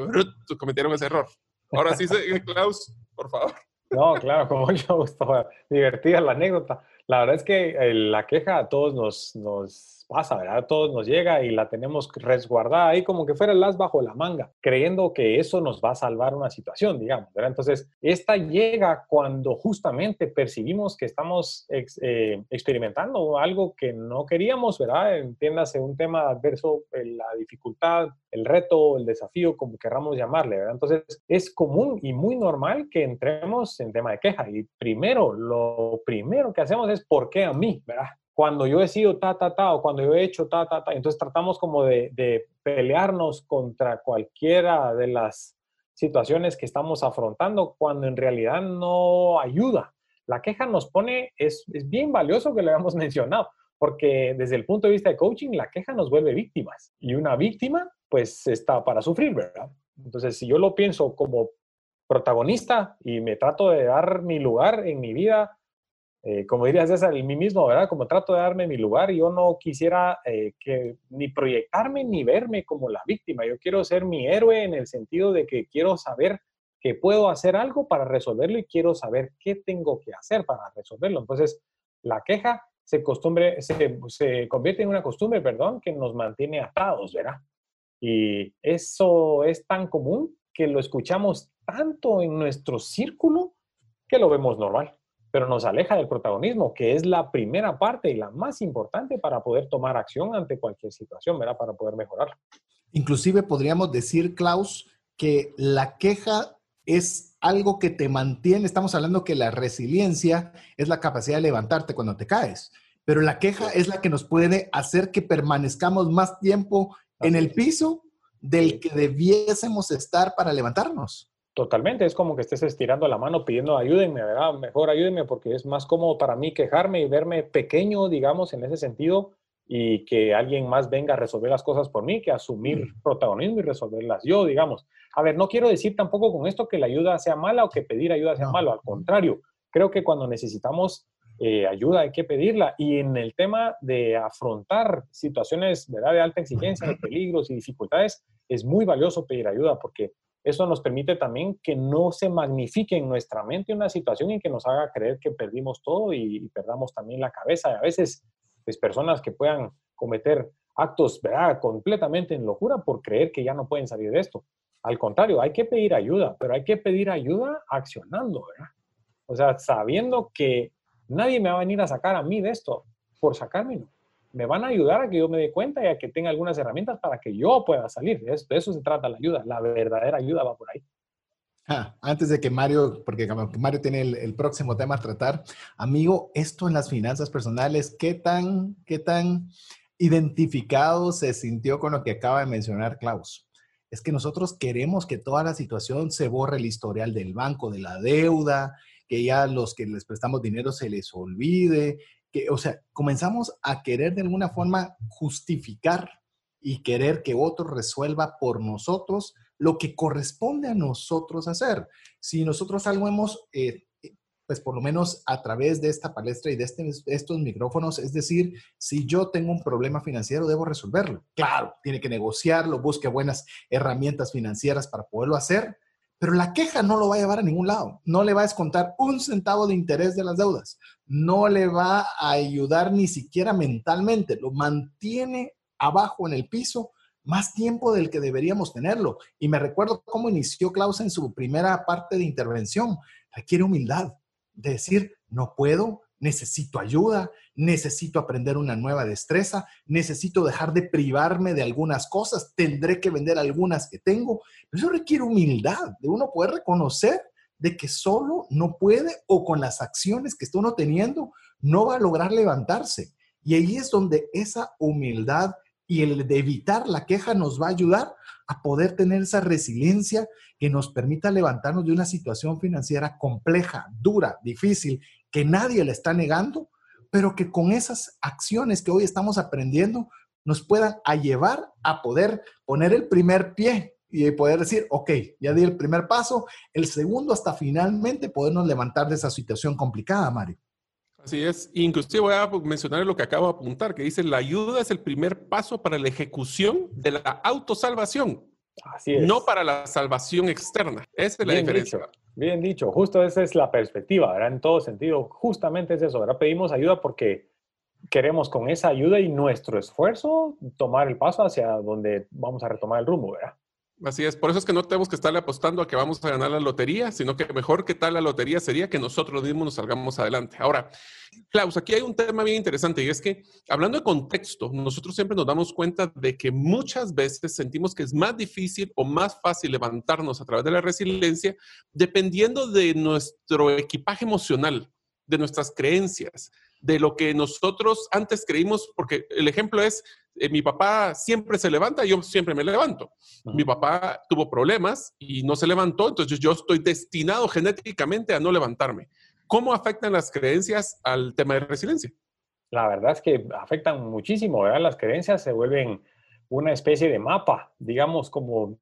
cometieron ese error. Ahora sí, Klaus, por favor. No, claro, como yo gustó, divertida la anécdota. La verdad es que eh, la queja a todos nos, nos pasa, ¿verdad? A todos nos llega y la tenemos resguardada ahí como que fuera el as bajo la manga, creyendo que eso nos va a salvar una situación, digamos, ¿verdad? Entonces, esta llega cuando justamente percibimos que estamos eh, experimentando algo que no queríamos, ¿verdad? Entiéndase un tema adverso, eh, la dificultad, el reto, el desafío, como querramos llamarle, ¿verdad? Entonces, es común y muy normal que entremos en tema de queja. Y primero, lo primero que hacemos es, ¿por qué a mí? ¿verdad? Cuando yo he sido ta, ta, ta, o cuando yo he hecho ta, ta, ta. Entonces tratamos como de, de pelearnos contra cualquiera de las situaciones que estamos afrontando cuando en realidad no ayuda. La queja nos pone, es, es bien valioso que lo hayamos mencionado, porque desde el punto de vista de coaching, la queja nos vuelve víctimas y una víctima pues está para sufrir, ¿verdad? Entonces, si yo lo pienso como protagonista y me trato de dar mi lugar en mi vida eh, como diría César, el mí mismo, ¿verdad? Como trato de darme mi lugar, yo no quisiera eh, ni proyectarme ni verme como la víctima. Yo quiero ser mi héroe en el sentido de que quiero saber que puedo hacer algo para resolverlo y quiero saber qué tengo que hacer para resolverlo. Entonces, la queja se, costumbre, se, se convierte en una costumbre, perdón, que nos mantiene atados, ¿verdad? Y eso es tan común que lo escuchamos tanto en nuestro círculo que lo vemos normal pero nos aleja del protagonismo, que es la primera parte y la más importante para poder tomar acción ante cualquier situación, ¿verdad? Para poder mejorar. Inclusive podríamos decir, Klaus, que la queja es algo que te mantiene, estamos hablando que la resiliencia es la capacidad de levantarte cuando te caes, pero la queja es la que nos puede hacer que permanezcamos más tiempo en el piso del que debiésemos estar para levantarnos. Totalmente, es como que estés estirando la mano pidiendo ayúdenme, ¿verdad? Mejor ayúdenme porque es más cómodo para mí quejarme y verme pequeño, digamos, en ese sentido, y que alguien más venga a resolver las cosas por mí que asumir protagonismo y resolverlas yo, digamos. A ver, no quiero decir tampoco con esto que la ayuda sea mala o que pedir ayuda sea malo, al contrario, creo que cuando necesitamos eh, ayuda hay que pedirla. Y en el tema de afrontar situaciones ¿verdad? de alta exigencia, de peligros y dificultades, es muy valioso pedir ayuda porque eso nos permite también que no se magnifique en nuestra mente una situación y que nos haga creer que perdimos todo y, perdamos también la cabeza. Y a veces, pues personas que puedan cometer actos ¿verdad? completamente en locura por creer que ya no pueden salir de esto. Al contrario, hay que pedir ayuda, pero hay que pedir ayuda accionando, ¿verdad? O sea, sabiendo que nadie me va a venir a sacar a mí de esto por sacármelo me van a ayudar a que yo me dé cuenta y a que tenga algunas herramientas para que yo pueda salir. De eso, se trata la ayuda. La verdadera ayuda va por ahí. Ah, antes de que Mario, porque Mario tiene el, próximo tema a tratar, amigo, esto en las finanzas personales, ¿qué tan, qué tan identificado se sintió con lo que acaba de mencionar Klaus? Es que nosotros queremos que toda la situación se borre el historial del banco, de la deuda, que ya los que les prestamos dinero se les olvide, que, o sea, comenzamos a querer de alguna forma justificar y querer que otro resuelva por nosotros lo que corresponde a nosotros hacer. Si nosotros algo hemos, eh, pues por lo menos a través de esta palestra y de este, estos micrófonos, es decir, si yo tengo un problema financiero, debo resolverlo. Claro, tiene que negociarlo, busque buenas herramientas financieras para poderlo hacer, pero la queja no lo va a llevar a ningún lado. No le va a descontar un centavo de interés de las deudas. No le va a ayudar ni siquiera mentalmente. Lo mantiene abajo en el piso más tiempo del que deberíamos tenerlo. Y me recuerdo cómo inició Klaus en su primera parte de intervención. Requiere humildad. De decir, no puedo, necesito ayuda, necesito aprender una nueva destreza, necesito dejar de privarme de algunas cosas, tendré que vender algunas que tengo. Pero eso requiere humildad, de uno poder reconocer de que solo no puede o con las acciones que está uno teniendo no va a lograr levantarse. Y ahí es donde esa humildad y el de evitar la queja nos va a ayudar a poder tener esa resiliencia que nos permita levantarnos de una situación financiera compleja, dura, difícil que nadie le está negando, pero que con esas acciones que hoy estamos aprendiendo nos puedan a llevar a poder poner el primer pie y poder decir, ok, ya di el primer paso, el segundo hasta finalmente podernos levantar de esa situación complicada, Mario. Así es. Inclusive voy a mencionar lo que acabo de apuntar, que dice, la ayuda es el primer paso para la ejecución de la autosalvación. Así es. No para la salvación externa. Esa es la diferencia. Bien dicho. Justo esa es la perspectiva, ¿verdad? En todo sentido. Justamente es eso, ¿verdad? Pedimos ayuda porque queremos con esa ayuda y nuestro esfuerzo tomar el paso hacia donde vamos a retomar el rumbo, ¿verdad? Así es, por eso es que no tenemos que estarle apostando a que vamos a ganar la lotería, sino que mejor que tal la lotería sería que nosotros mismos nos salgamos adelante. Ahora, Klaus, aquí hay un tema bien interesante y es que hablando de contexto, nosotros siempre nos damos cuenta de que muchas veces sentimos que es más difícil o más fácil levantarnos a través de la resiliencia dependiendo de nuestro equipaje emocional, de nuestras creencias, de lo que nosotros antes creímos, porque el ejemplo es, eh, mi papá siempre se levanta, yo siempre me levanto. Mi papá tuvo problemas y no se levantó, entonces yo estoy destinado genéticamente a no levantarme. ¿Cómo afectan las creencias al tema de resiliencia? La verdad es que afectan muchísimo, ¿verdad? Las creencias se vuelven una especie de mapa, digamos, como,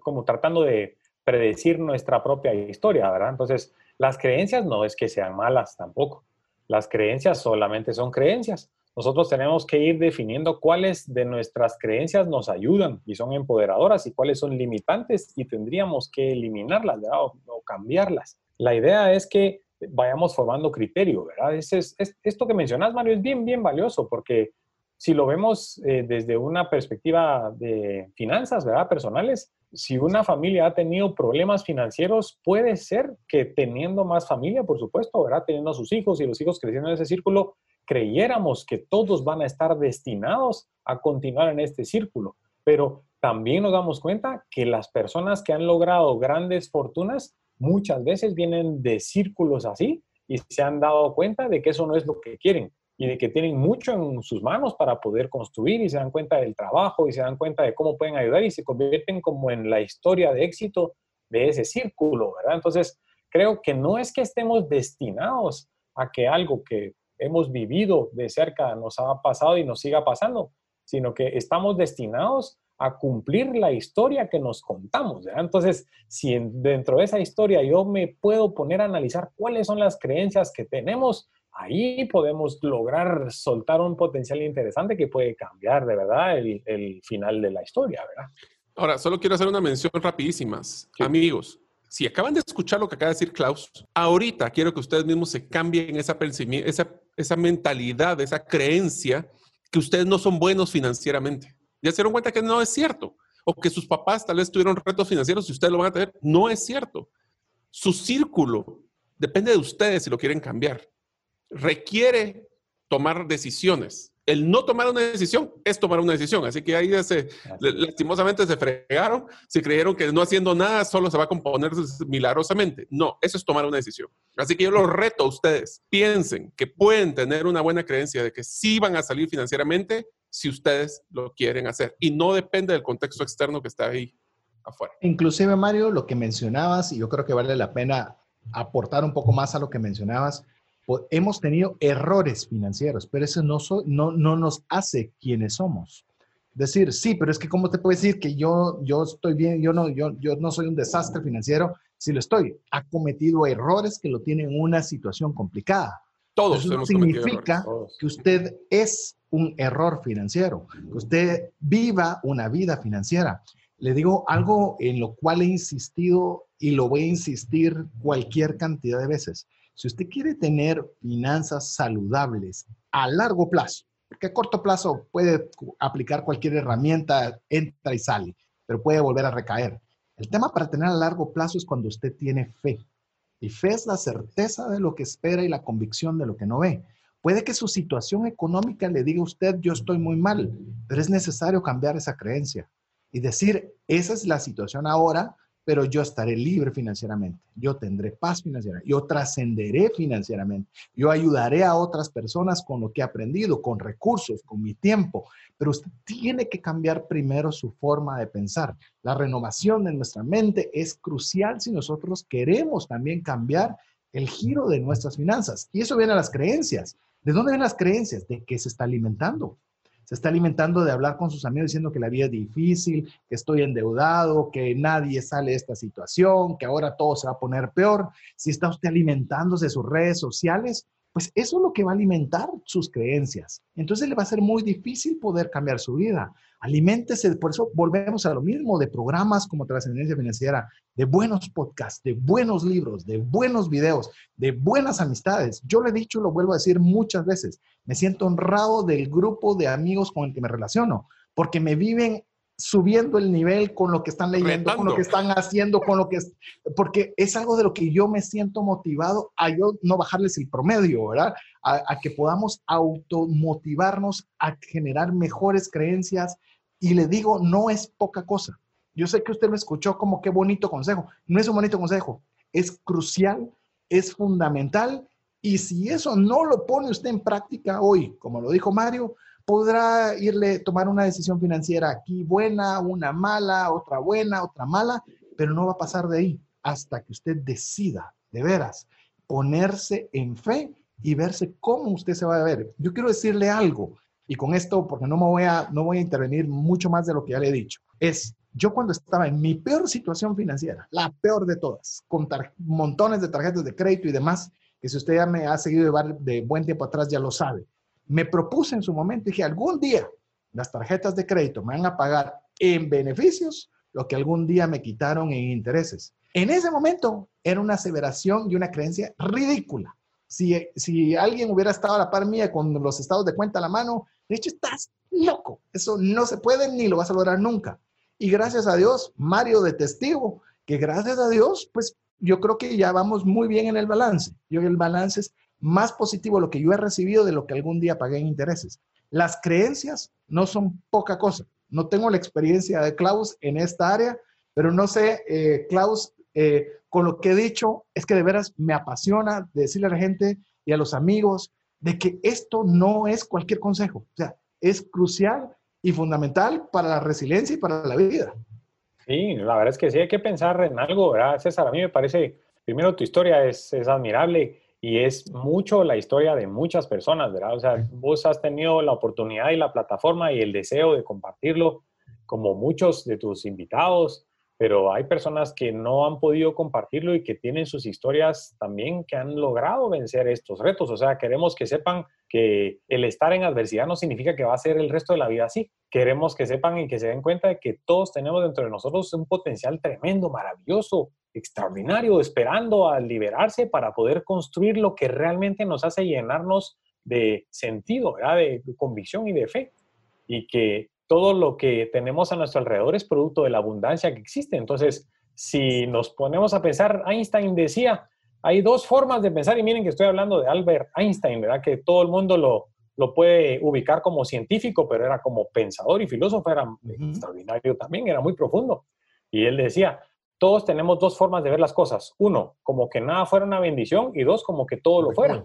como tratando de predecir nuestra propia historia, ¿verdad? Entonces, las creencias no es que sean malas tampoco las creencias solamente son creencias. Nosotros tenemos que ir definiendo cuáles de nuestras creencias nos ayudan y son empoderadoras y cuáles son limitantes y tendríamos que eliminarlas o, cambiarlas. La idea es que vayamos formando criterio, ¿verdad? Es, esto que mencionas, Mario, es bien, bien valioso porque si lo vemos eh, desde una perspectiva de finanzas, ¿verdad? Personales, si una familia ha tenido problemas financieros, puede ser que teniendo más familia, por supuesto, ¿verdad? Teniendo a sus hijos y los hijos creciendo en ese círculo, creyéramos que todos van a estar destinados a continuar en este círculo. Pero también nos damos cuenta que las personas que han logrado grandes fortunas muchas veces vienen de círculos así y se han dado cuenta de que eso no es lo que quieren y de que tienen mucho en sus manos para poder construir y se dan cuenta del trabajo y se dan cuenta de cómo pueden ayudar y se convierten como en la historia de éxito de ese círculo, ¿verdad? Entonces, creo que no es que estemos destinados a que algo que hemos vivido de cerca nos ha pasado y nos siga pasando, sino que estamos destinados a cumplir la historia que nos contamos. ¿verdad? Entonces, si dentro de esa historia yo me puedo poner a analizar cuáles son las creencias que tenemos, ahí podemos lograr soltar un potencial interesante que puede cambiar de verdad el, final de la historia, ¿verdad? Ahora, solo quiero hacer una mención rapidísimas. Amigos, si acaban de escuchar lo que acaba de decir Klaus, ahorita quiero que ustedes mismos se cambien esa, esa, esa mentalidad, esa creencia que ustedes no son buenos financieramente. Ya se dieron cuenta que no es cierto. O que sus papás tal vez tuvieron retos financieros y ustedes lo van a tener. No es cierto. Su círculo depende de ustedes si lo quieren cambiar requiere tomar decisiones. El no tomar una decisión es tomar una decisión. Así que ahí se, lastimosamente se fregaron, se creyeron que no haciendo nada solo se va a componer milagrosamente. No, eso es tomar una decisión. Así que yo los reto a ustedes, piensen que pueden tener una buena creencia de que sí van a salir financieramente si ustedes lo quieren hacer. Y no depende del contexto externo que está ahí afuera. Inclusive, Mario, lo que mencionabas, y yo creo que vale la pena aportar un poco más a lo que mencionabas, hemos tenido errores financieros, pero eso no, no, no nos hace quienes somos. Decir, sí, pero es que ¿cómo te puedo decir que yo, yo estoy bien, yo no, yo, yo no soy un desastre financiero? Si lo estoy, ha cometido errores que lo tienen en una situación complicada. Todos Eso significa que usted es un error financiero, que usted viva una vida financiera. Le digo algo en lo cual he insistido y lo voy a insistir cualquier cantidad de veces. Si usted quiere tener finanzas saludables a largo plazo, porque a corto plazo puede aplicar cualquier herramienta, entra y sale, pero puede volver a recaer. El tema para tener a largo plazo es cuando usted tiene fe. Y fe es la certeza de lo que espera y la convicción de lo que no ve. Puede que su situación económica le diga a usted, yo estoy muy mal, pero es necesario cambiar esa creencia y decir, esa es la situación ahora, pero yo estaré libre financieramente, yo tendré paz financiera, yo trascenderé financieramente, yo ayudaré a otras personas con lo que he aprendido, con recursos, con mi tiempo, pero usted tiene que cambiar primero su forma de pensar. La renovación de nuestra mente es crucial si nosotros queremos también cambiar el giro de nuestras finanzas. Y eso viene a las creencias. ¿De dónde vienen las creencias? De qué se está alimentando. Se está alimentando de hablar con sus amigos diciendo que la vida es difícil, que estoy endeudado, que nadie sale de esta situación, que ahora todo se va a poner peor, si está usted alimentándose de sus redes sociales, pues eso es lo que va a alimentar sus creencias. Entonces le va a ser muy difícil poder cambiar su vida. Aliméntese, por eso volvemos a lo mismo, de programas como Trascendencia Financiera, de buenos podcasts, de buenos libros, de buenos videos, de buenas amistades. Yo le he dicho, lo vuelvo a decir muchas veces, me siento honrado del grupo de amigos con el que me relaciono, porque me viven subiendo el nivel con lo que están leyendo, con lo que están haciendo, con lo que es, porque es algo de lo que yo me siento motivado a yo no bajarles el promedio, ¿verdad? A, a que podamos automotivarnos a generar mejores creencias. Y le digo, no es poca cosa. Yo sé que usted me escuchó como qué bonito consejo. No es un bonito consejo, es crucial, es fundamental. Y si eso no lo pone usted en práctica hoy, como lo dijo Mario, podrá irle tomar una decisión financiera aquí buena, una mala, otra buena, otra mala, pero no va a pasar de ahí hasta que usted decida de veras ponerse en fe y verse cómo usted se va a ver. Yo quiero decirle algo y con esto porque no me voy a no voy a intervenir mucho más de lo que ya le he dicho. Es yo cuando estaba en mi peor situación financiera, la peor de todas, con montones de tarjetas de crédito y demás, que si usted ya me ha seguido de, de buen tiempo atrás ya lo sabe me propuse en su momento, dije, algún día las tarjetas de crédito me van a pagar en beneficios lo que algún día me quitaron en intereses. En ese momento era una aseveración y una creencia ridícula. Si, si alguien hubiera estado a la par mía con los estados de cuenta a la mano, de hecho estás loco. Eso no se puede ni lo vas a lograr nunca. Y gracias a Dios, Mario de testigo, que gracias a Dios, pues yo creo que ya vamos muy bien en el balance. Yo el balance es más positivo lo que yo he recibido de lo que algún día pagué en intereses. Las creencias no son poca cosa. No tengo la experiencia de Klaus en esta área, pero no sé, eh, Klaus, eh, con lo que he dicho, es que de veras me apasiona decirle a la gente y a los amigos de que esto no es cualquier consejo. O sea, es crucial y fundamental para la resiliencia y para la vida. Sí, la verdad es que sí hay que pensar en algo, ¿verdad, César? A mí me parece, primero tu historia es, es admirable y es mucho la historia de muchas personas, ¿verdad? O sea, vos has tenido la oportunidad y la plataforma y el deseo de compartirlo, como muchos de tus invitados, pero hay personas que no han podido compartirlo y que tienen sus historias también que han logrado vencer estos retos. O sea, queremos que sepan que el estar en adversidad no significa que va a ser el resto de la vida así. Queremos que sepan y que se den cuenta de que todos tenemos dentro de nosotros un potencial tremendo, maravilloso, extraordinario, esperando a liberarse para poder construir lo que realmente nos hace llenarnos de sentido, de convicción y de fe. Y que todo lo que tenemos a nuestro alrededor es producto de la abundancia que existe. Entonces, si nos ponemos a pensar, Einstein decía, hay dos formas de pensar, y miren que estoy hablando de Albert Einstein, ¿verdad? Que todo el mundo lo, lo puede ubicar como científico, pero era como pensador y filósofo, era extraordinario también, era muy profundo. Y él decía, todos tenemos dos formas de ver las cosas. Uno, como que nada fuera una bendición y dos, como que todo lo fuera.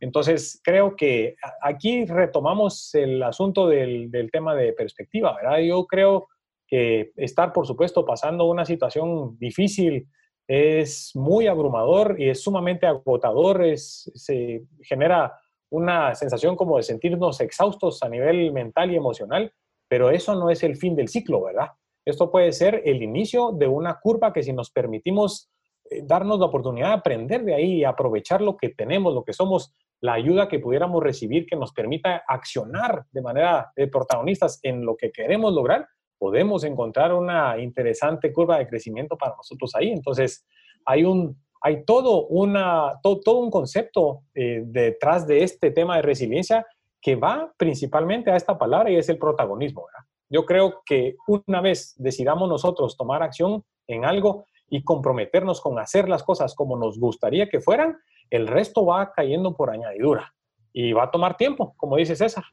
Entonces, creo que aquí retomamos el asunto del, tema de perspectiva, ¿verdad? Yo creo que estar, por supuesto, pasando una situación difícil es muy abrumador y es sumamente agotador, es, se genera una sensación como de sentirnos exhaustos a nivel mental y emocional, pero eso no es el fin del ciclo, ¿verdad? Esto puede ser el inicio de una curva que si nos permitimos eh, darnos la oportunidad de aprender de ahí y aprovechar lo que tenemos, lo que somos, la ayuda que pudiéramos recibir que nos permita accionar de manera de protagonistas en lo que queremos lograr, podemos encontrar una interesante curva de crecimiento para nosotros ahí. Entonces, hay un hay todo, una, todo, un concepto eh, detrás de este tema de resiliencia que va principalmente a esta palabra y es el protagonismo. ¿verdad? Yo creo que una vez decidamos nosotros tomar acción en algo y comprometernos con hacer las cosas como nos gustaría que fueran, el resto va cayendo por añadidura y va a tomar tiempo, como dice César.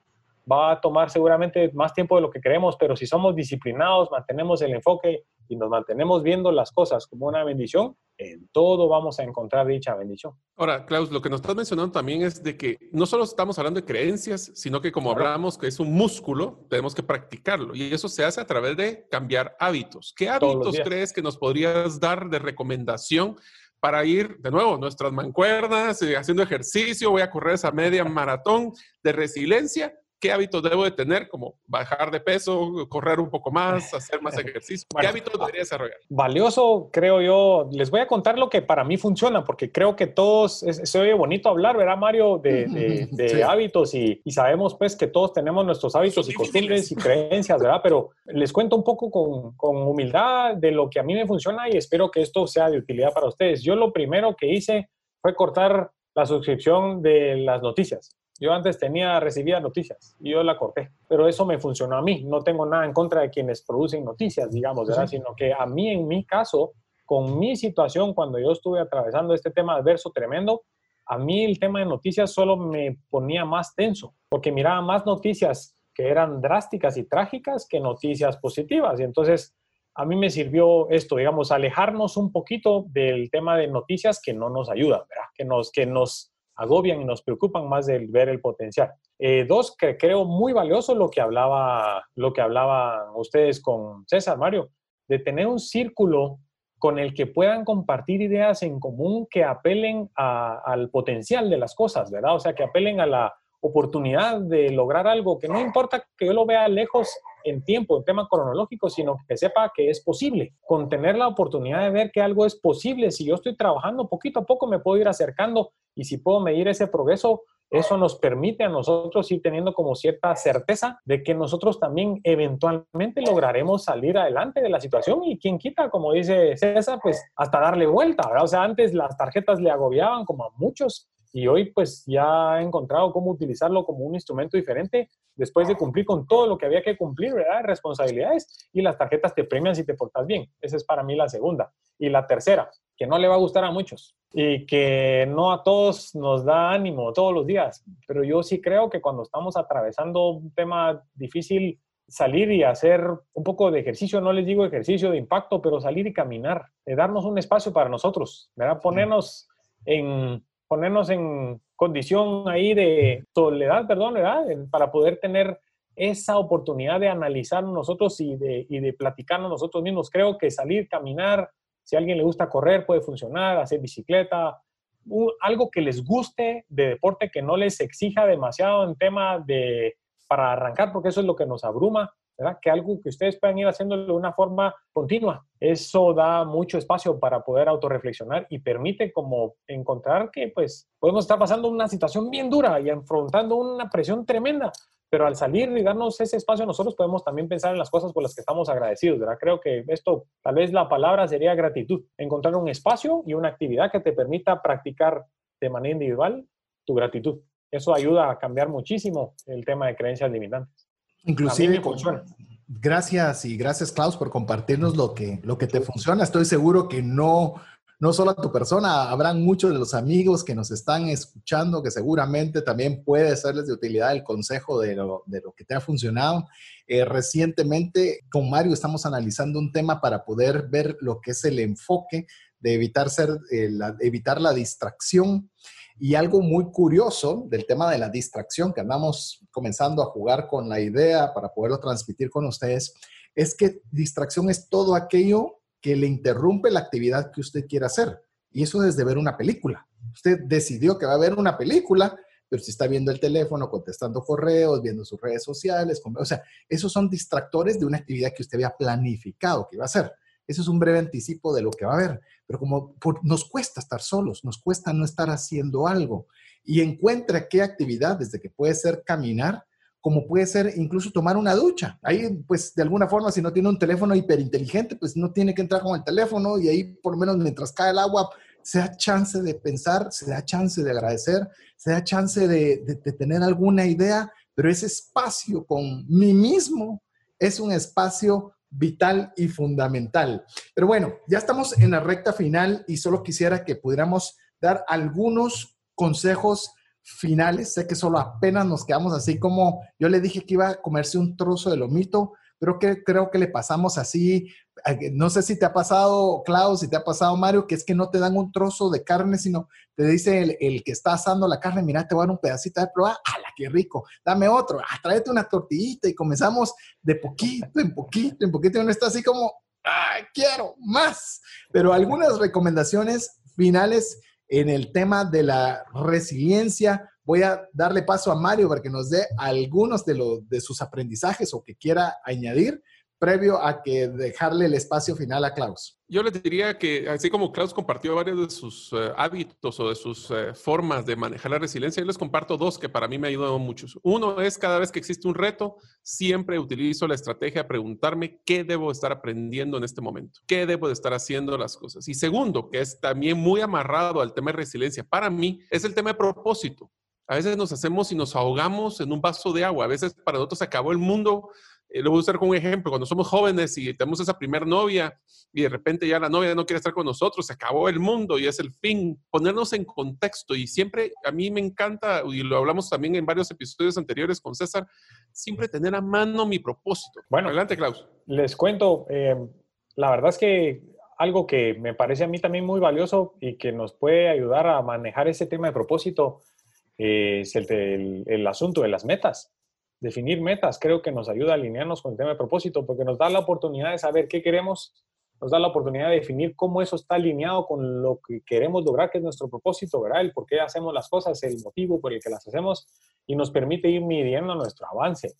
Va a tomar seguramente más tiempo de lo que queremos, pero si somos disciplinados, mantenemos el enfoque y nos mantenemos viendo las cosas como una bendición, en todo vamos a encontrar dicha bendición. Ahora, Klaus, lo que nos estás mencionando también es de que no solo estamos hablando de creencias, sino que como hablamos que es un músculo, tenemos que practicarlo y eso se hace a través de cambiar hábitos. ¿Qué hábitos crees que nos podrías dar de recomendación para ir, de nuevo, nuestras mancuernas, eh, haciendo ejercicio, voy a correr esa media maratón de resiliencia, ¿qué hábitos debo de tener? Como bajar de peso, correr un poco más, hacer más ejercicio. ¿Qué hábitos debería desarrollar? Valioso, creo yo. Les voy a contar lo que para mí funciona, porque creo que todos, se oye bonito hablar, ¿verdad, Mario? De, de, hábitos y, y, sabemos pues que todos tenemos nuestros hábitos y costumbres y creencias, ¿verdad? Pero les cuento un poco con, con humildad de lo que a mí me funciona y espero que esto sea de utilidad para ustedes. Yo lo primero que hice fue cortar la suscripción de las noticias. Yo antes tenía, recibía noticias y yo la corté, pero eso me funcionó a mí. No tengo nada en contra de quienes producen noticias, digamos, ¿verdad? Sino que a mí, en mi caso, con mi situación, cuando yo estuve atravesando este tema adverso tremendo, a mí el tema de noticias solo me ponía más tenso, porque miraba más noticias que eran drásticas y trágicas que noticias positivas. Y entonces a mí me sirvió esto, digamos, alejarnos un poquito del tema de noticias que no nos ayudan, ¿verdad? Que nos, que nos agobian y nos preocupan más del ver el potencial. Eh, dos, que creo muy valioso lo que hablaba, lo que hablaban ustedes con César, Mario, de tener un círculo con el que puedan compartir ideas en común que apelen al potencial de las cosas, ¿verdad? O sea, que apelen a la oportunidad de lograr algo, que no importa que yo lo vea lejos en tiempo, en tema cronológico, sino que sepa que es posible. Con tener la oportunidad de ver que algo es posible, si yo estoy trabajando poquito a poco, me puedo ir acercando y si puedo medir ese progreso, eso nos permite a nosotros ir teniendo como cierta certeza de que nosotros también eventualmente lograremos salir adelante de la situación y quien quita, como dice César, pues hasta darle vuelta, ¿verdad? O sea, antes las tarjetas le agobiaban como a muchos y hoy pues ya he encontrado cómo utilizarlo como un instrumento diferente después de cumplir con todo lo que había que cumplir, ¿verdad? Responsabilidades y las tarjetas te premian si te portas bien. Esa es para mí la segunda. Y la tercera, que no le va a gustar a muchos y que no a todos nos da ánimo todos los días, pero yo sí creo que cuando estamos atravesando un tema difícil, salir y hacer un poco de ejercicio, no les digo ejercicio de impacto, pero salir y caminar, de darnos un espacio para nosotros, ¿verdad? Ponernos en ponernos en condición ahí de soledad, perdón. Para poder tener esa oportunidad de analizar nosotros y de, y de platicarnos nosotros mismos. Creo que salir, caminar, si a alguien le gusta correr, puede funcionar, hacer bicicleta, algo que les guste de deporte, que no les exija demasiado en tema de para arrancar, porque eso es lo que nos abruma, que algo que ustedes puedan ir haciendo de una forma continua. Eso da mucho espacio para poder autorreflexionar y permite como encontrar que pues podemos estar pasando una situación bien dura y enfrentando una presión tremenda, pero al salir y darnos ese espacio nosotros podemos también pensar en las cosas por las que estamos agradecidos, ¿verdad? Creo que esto, tal vez la palabra sería gratitud, encontrar un espacio y una actividad que te permita practicar de manera individual tu gratitud. Eso ayuda a cambiar muchísimo el tema de creencias limitantes. Inclusive, gracias y gracias Klaus por compartirnos lo que, lo que te funciona. Estoy seguro que no, no solo a tu persona, habrán muchos de los amigos que nos están escuchando que seguramente también puede serles de utilidad el consejo de lo, de lo que te ha funcionado. Eh, recientemente con Mario estamos analizando un tema para poder ver lo que es el enfoque de evitar, ser, eh, evitar la distracción. Y algo muy curioso del tema de la distracción, que andamos comenzando a jugar con la idea para poderlo transmitir con ustedes, es que distracción es todo aquello que le interrumpe la actividad que usted quiere hacer. Y eso desde ver una película. Usted decidió que va a ver una película, pero si está viendo el teléfono, contestando correos, viendo sus redes sociales, o sea, esos son distractores de una actividad que usted había planificado que iba a hacer. Eso es un breve anticipo de lo que va a haber. Pero como nos cuesta estar solos, nos cuesta no estar haciendo algo. Y encuentra qué actividad, desde que puede ser caminar, como puede ser incluso tomar una ducha. Ahí, pues, de alguna forma, si no tiene un teléfono hiperinteligente, pues no tiene que entrar con el teléfono y ahí, por lo menos, mientras cae el agua, se da chance de pensar, se da chance de agradecer, se da chance de, de tener alguna idea, pero ese espacio con mí mismo es un espacio vital y fundamental. Pero bueno, ya estamos en la recta final y solo quisiera que pudiéramos dar algunos consejos finales. Sé que solo apenas nos quedamos así como yo le dije que iba a comerse un trozo de lomito, pero que creo que le pasamos así. No sé si te ha pasado, Klaus, si te ha pasado, Mario, que es que no te dan un trozo de carne, sino te dice el, que está asando la carne, mira, te voy a dar un pedacito de probar, ¡hala, qué rico! Dame otro, ah, tráete una tortillita y comenzamos de poquito en poquito, en poquito, uno está así como, ¡ay, quiero más! Pero algunas recomendaciones finales en el tema de la resiliencia, voy a darle paso a Mario para que nos dé algunos de, de sus aprendizajes o que quiera añadir previo a que dejarle el espacio final a Klaus. Yo les diría que, así como Klaus compartió varios de sus eh, hábitos o de sus eh, formas de manejar la resiliencia, yo les comparto dos que para mí me ayudan mucho. Uno es cada vez que existe un reto, siempre utilizo la estrategia de preguntarme qué debo estar aprendiendo en este momento, qué debo de estar haciendo las cosas. Y segundo, que es también muy amarrado al tema de resiliencia, para mí es el tema de propósito. A veces nos hacemos y nos ahogamos en un vaso de agua. A veces para nosotros se acabó el mundo, eh, lo voy a usar como un ejemplo, cuando somos jóvenes y tenemos esa primer novia y de repente ya la novia no quiere estar con nosotros, se acabó el mundo y es el fin, ponernos en contexto y siempre a mí me encanta, y lo hablamos también en varios episodios anteriores con César, siempre tener a mano mi propósito. Bueno, adelante Klaus. Les cuento, eh, la verdad es que algo que me parece a mí también muy valioso y que nos puede ayudar a manejar ese tema de propósito es el, el asunto de las metas definir metas creo que nos ayuda a alinearnos con el tema de propósito porque nos da la oportunidad de saber qué queremos, nos da la oportunidad de definir cómo eso está alineado con lo que queremos lograr, que es nuestro propósito, ¿verdad? El por qué hacemos las cosas, el motivo por el que las hacemos y nos permite ir midiendo nuestro avance.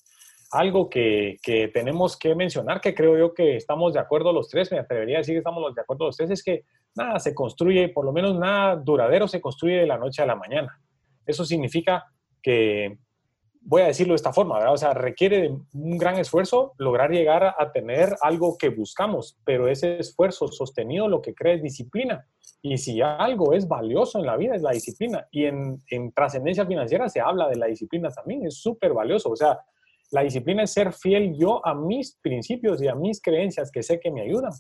Algo que, que tenemos que mencionar, que creo yo que estamos de acuerdo los tres, me atrevería a decir que estamos de acuerdo los tres, es que nada se construye, por lo menos nada duradero se construye de la noche a la mañana. Eso significa que voy a decirlo de esta forma, ¿verdad? O sea, requiere un gran esfuerzo lograr llegar a tener algo que buscamos, pero ese esfuerzo sostenido lo que crea es disciplina. Y si algo es valioso en la vida es la disciplina. Y en, en trascendencia financiera se habla de la disciplina también, es súper valioso. O sea, la disciplina es ser fiel yo a mis principios y a mis creencias que sé que me ayudan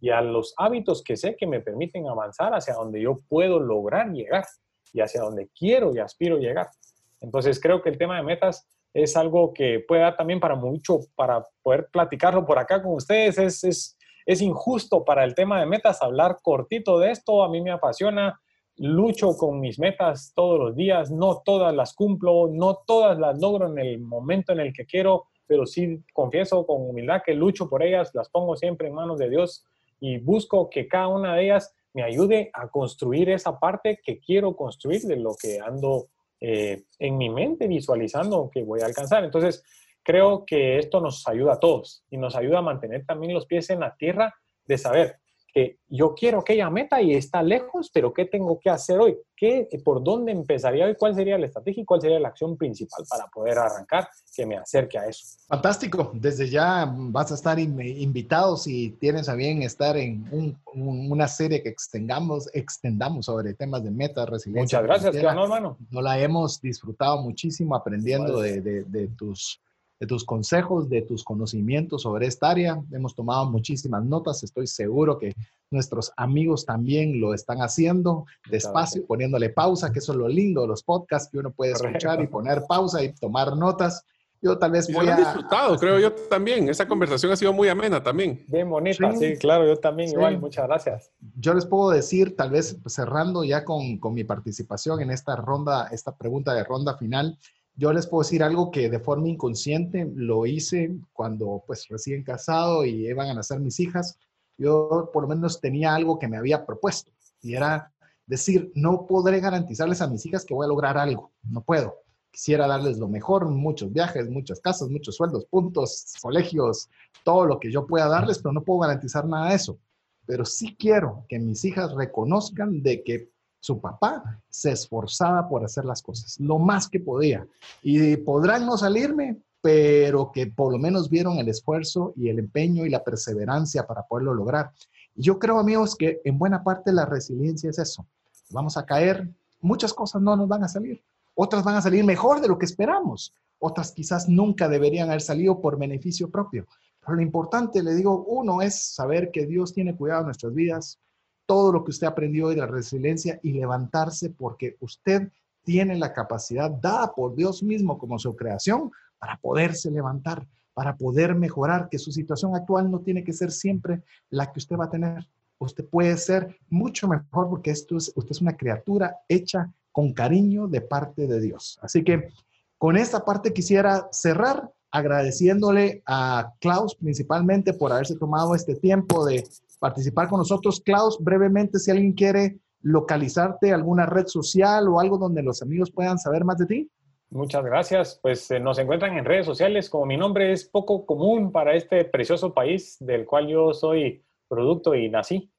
y a los hábitos que sé que me permiten avanzar hacia donde yo puedo lograr llegar y hacia donde quiero y aspiro llegar. Entonces creo que el tema de metas es algo que puede dar también para mucho, para poder platicarlo por acá con ustedes. Es, es, es injusto para el tema de metas hablar cortito de esto. A mí me apasiona, lucho con mis metas todos los días, no todas las cumplo, no todas las logro en el momento en el que quiero, pero sí confieso con humildad que lucho por ellas, las pongo siempre en manos de Dios y busco que cada una de ellas me ayude a construir esa parte que quiero construir de lo que ando eh, en mi mente visualizando que voy a alcanzar. Entonces, creo que esto nos ayuda a todos y nos ayuda a mantener también los pies en la tierra de saber que yo quiero aquella meta y está lejos, pero ¿qué tengo que hacer hoy? ¿Qué, ¿Por dónde empezaría hoy? ¿Cuál sería la estrategia y cuál sería la acción principal para poder arrancar que me acerque a eso? Fantástico. Desde ya vas a estar invitado si tienes a bien estar en una serie que extendamos, extendamos sobre temas de metas, resiliencia. Muchas gracias, hermano. No la hemos disfrutado muchísimo aprendiendo de, de tus de tus consejos, de tus conocimientos sobre esta área. Hemos tomado muchísimas notas, estoy seguro que nuestros amigos también lo están haciendo despacio, poniéndole pausa, que eso es lo lindo de los podcasts, que uno puede escuchar y poner pausa y tomar notas. Yo tal vez voy a... disfrutado, creo yo también. Esa conversación ha sido muy amena también. Bien bonita, sí, claro, yo también igual. Muchas gracias. Yo les puedo decir, tal vez cerrando ya con, con mi participación en esta ronda, esta pregunta de ronda final, yo les puedo decir algo que de forma inconsciente lo hice cuando pues recién casado y iban a nacer mis hijas. Yo por lo menos tenía algo que me había propuesto y era decir, no podré garantizarles a mis hijas que voy a lograr algo, no puedo. Quisiera darles lo mejor, muchos viajes, muchas casas, muchos sueldos, puntos, colegios, todo lo que yo pueda darles, pero no puedo garantizar nada de eso. Pero sí quiero que mis hijas reconozcan de que su papá se esforzaba por hacer las cosas, lo más que podía. Y podrán no salirme, pero que por lo menos vieron el esfuerzo y el empeño y la perseverancia para poderlo lograr. Yo creo, amigos, que en buena parte la resiliencia es eso. Vamos a caer, muchas cosas no nos van a salir, otras van a salir mejor de lo que esperamos, otras quizás nunca deberían haber salido por beneficio propio. Pero lo importante, le digo, uno es saber que Dios tiene cuidado de nuestras vidas, todo lo que usted aprendió de la resiliencia y levantarse porque usted tiene la capacidad dada por Dios mismo como su creación para poderse levantar, para poder mejorar, que su situación actual no tiene que ser siempre la que usted va a tener. Usted puede ser mucho mejor porque esto es, usted es una criatura hecha con cariño de parte de Dios. Así que con esta parte quisiera cerrar agradeciéndole a Klaus principalmente por haberse tomado este tiempo de participar con nosotros. Klaus, brevemente, si alguien quiere localizarte alguna red social o algo donde los amigos puedan saber más de ti? Muchas gracias. Pues eh, nos encuentran en redes sociales. Como mi nombre es poco común para este precioso país del cual yo soy producto y nací.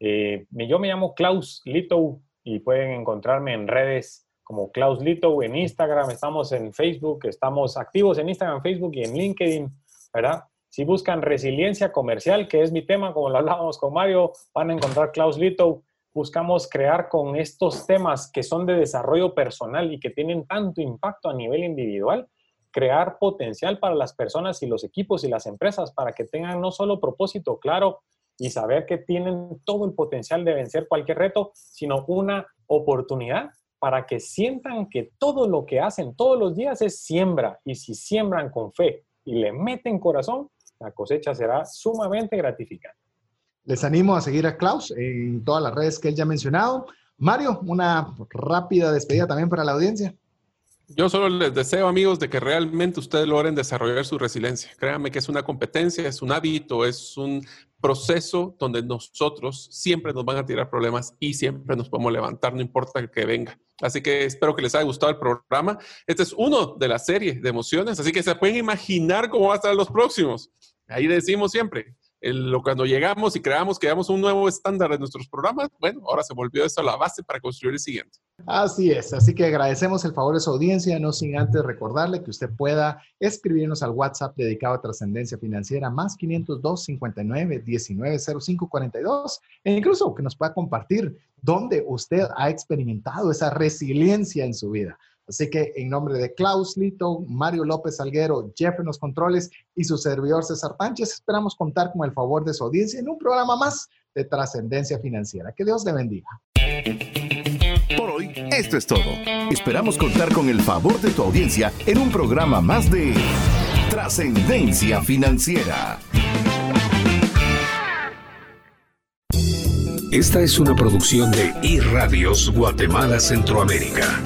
Eh, yo me llamo Klaus Lito y pueden encontrarme en redes como Klaus Lito en Instagram. Estamos en Facebook, estamos activos en Instagram, Facebook y en LinkedIn, ¿verdad? Si buscan resiliencia comercial, que es mi tema, como lo hablábamos con Mario, van a encontrar Klaus Lito. Buscamos crear con estos temas que son de desarrollo personal y que tienen tanto impacto a nivel individual, crear potencial para las personas y los equipos y las empresas para que tengan no solo propósito claro y saber que tienen todo el potencial de vencer cualquier reto, sino una oportunidad para que sientan que todo lo que hacen todos los días es siembra. Y si siembran con fe y le meten corazón, la cosecha será sumamente gratificante. Les animo a seguir a Klaus en todas las redes que él ya ha mencionado. Mario, una rápida despedida también para la audiencia. Yo solo les deseo, amigos, de que realmente ustedes logren desarrollar su resiliencia. Créanme que es una competencia, es un hábito, es un proceso donde nosotros siempre nos van a tirar problemas y siempre nos podemos levantar, no importa que venga. Así que espero que les haya gustado el programa. Este es uno de la serie de emociones, así que se pueden imaginar cómo va a estar los próximos. Ahí decimos siempre, cuando llegamos y creamos, creamos un nuevo estándar en nuestros programas, bueno, ahora se volvió eso la base para construir el siguiente. Así es, así que agradecemos el favor de su audiencia, no sin antes recordarle que usted pueda escribirnos al WhatsApp dedicado a trascendencia financiera más 502 59 19 05 42 e incluso que nos pueda compartir dónde usted ha experimentado esa resiliencia en su vida. Así que en nombre de Klaus Lito, Mario López Salguero, Jeff en los controles y su servidor César Pánchez, esperamos contar con el favor de su audiencia en un programa más de trascendencia financiera. Que Dios le bendiga. Por hoy, esto es todo. Esperamos contar con el favor de tu audiencia en un programa más de trascendencia financiera. Esta es una producción de iRadios Guatemala Centroamérica.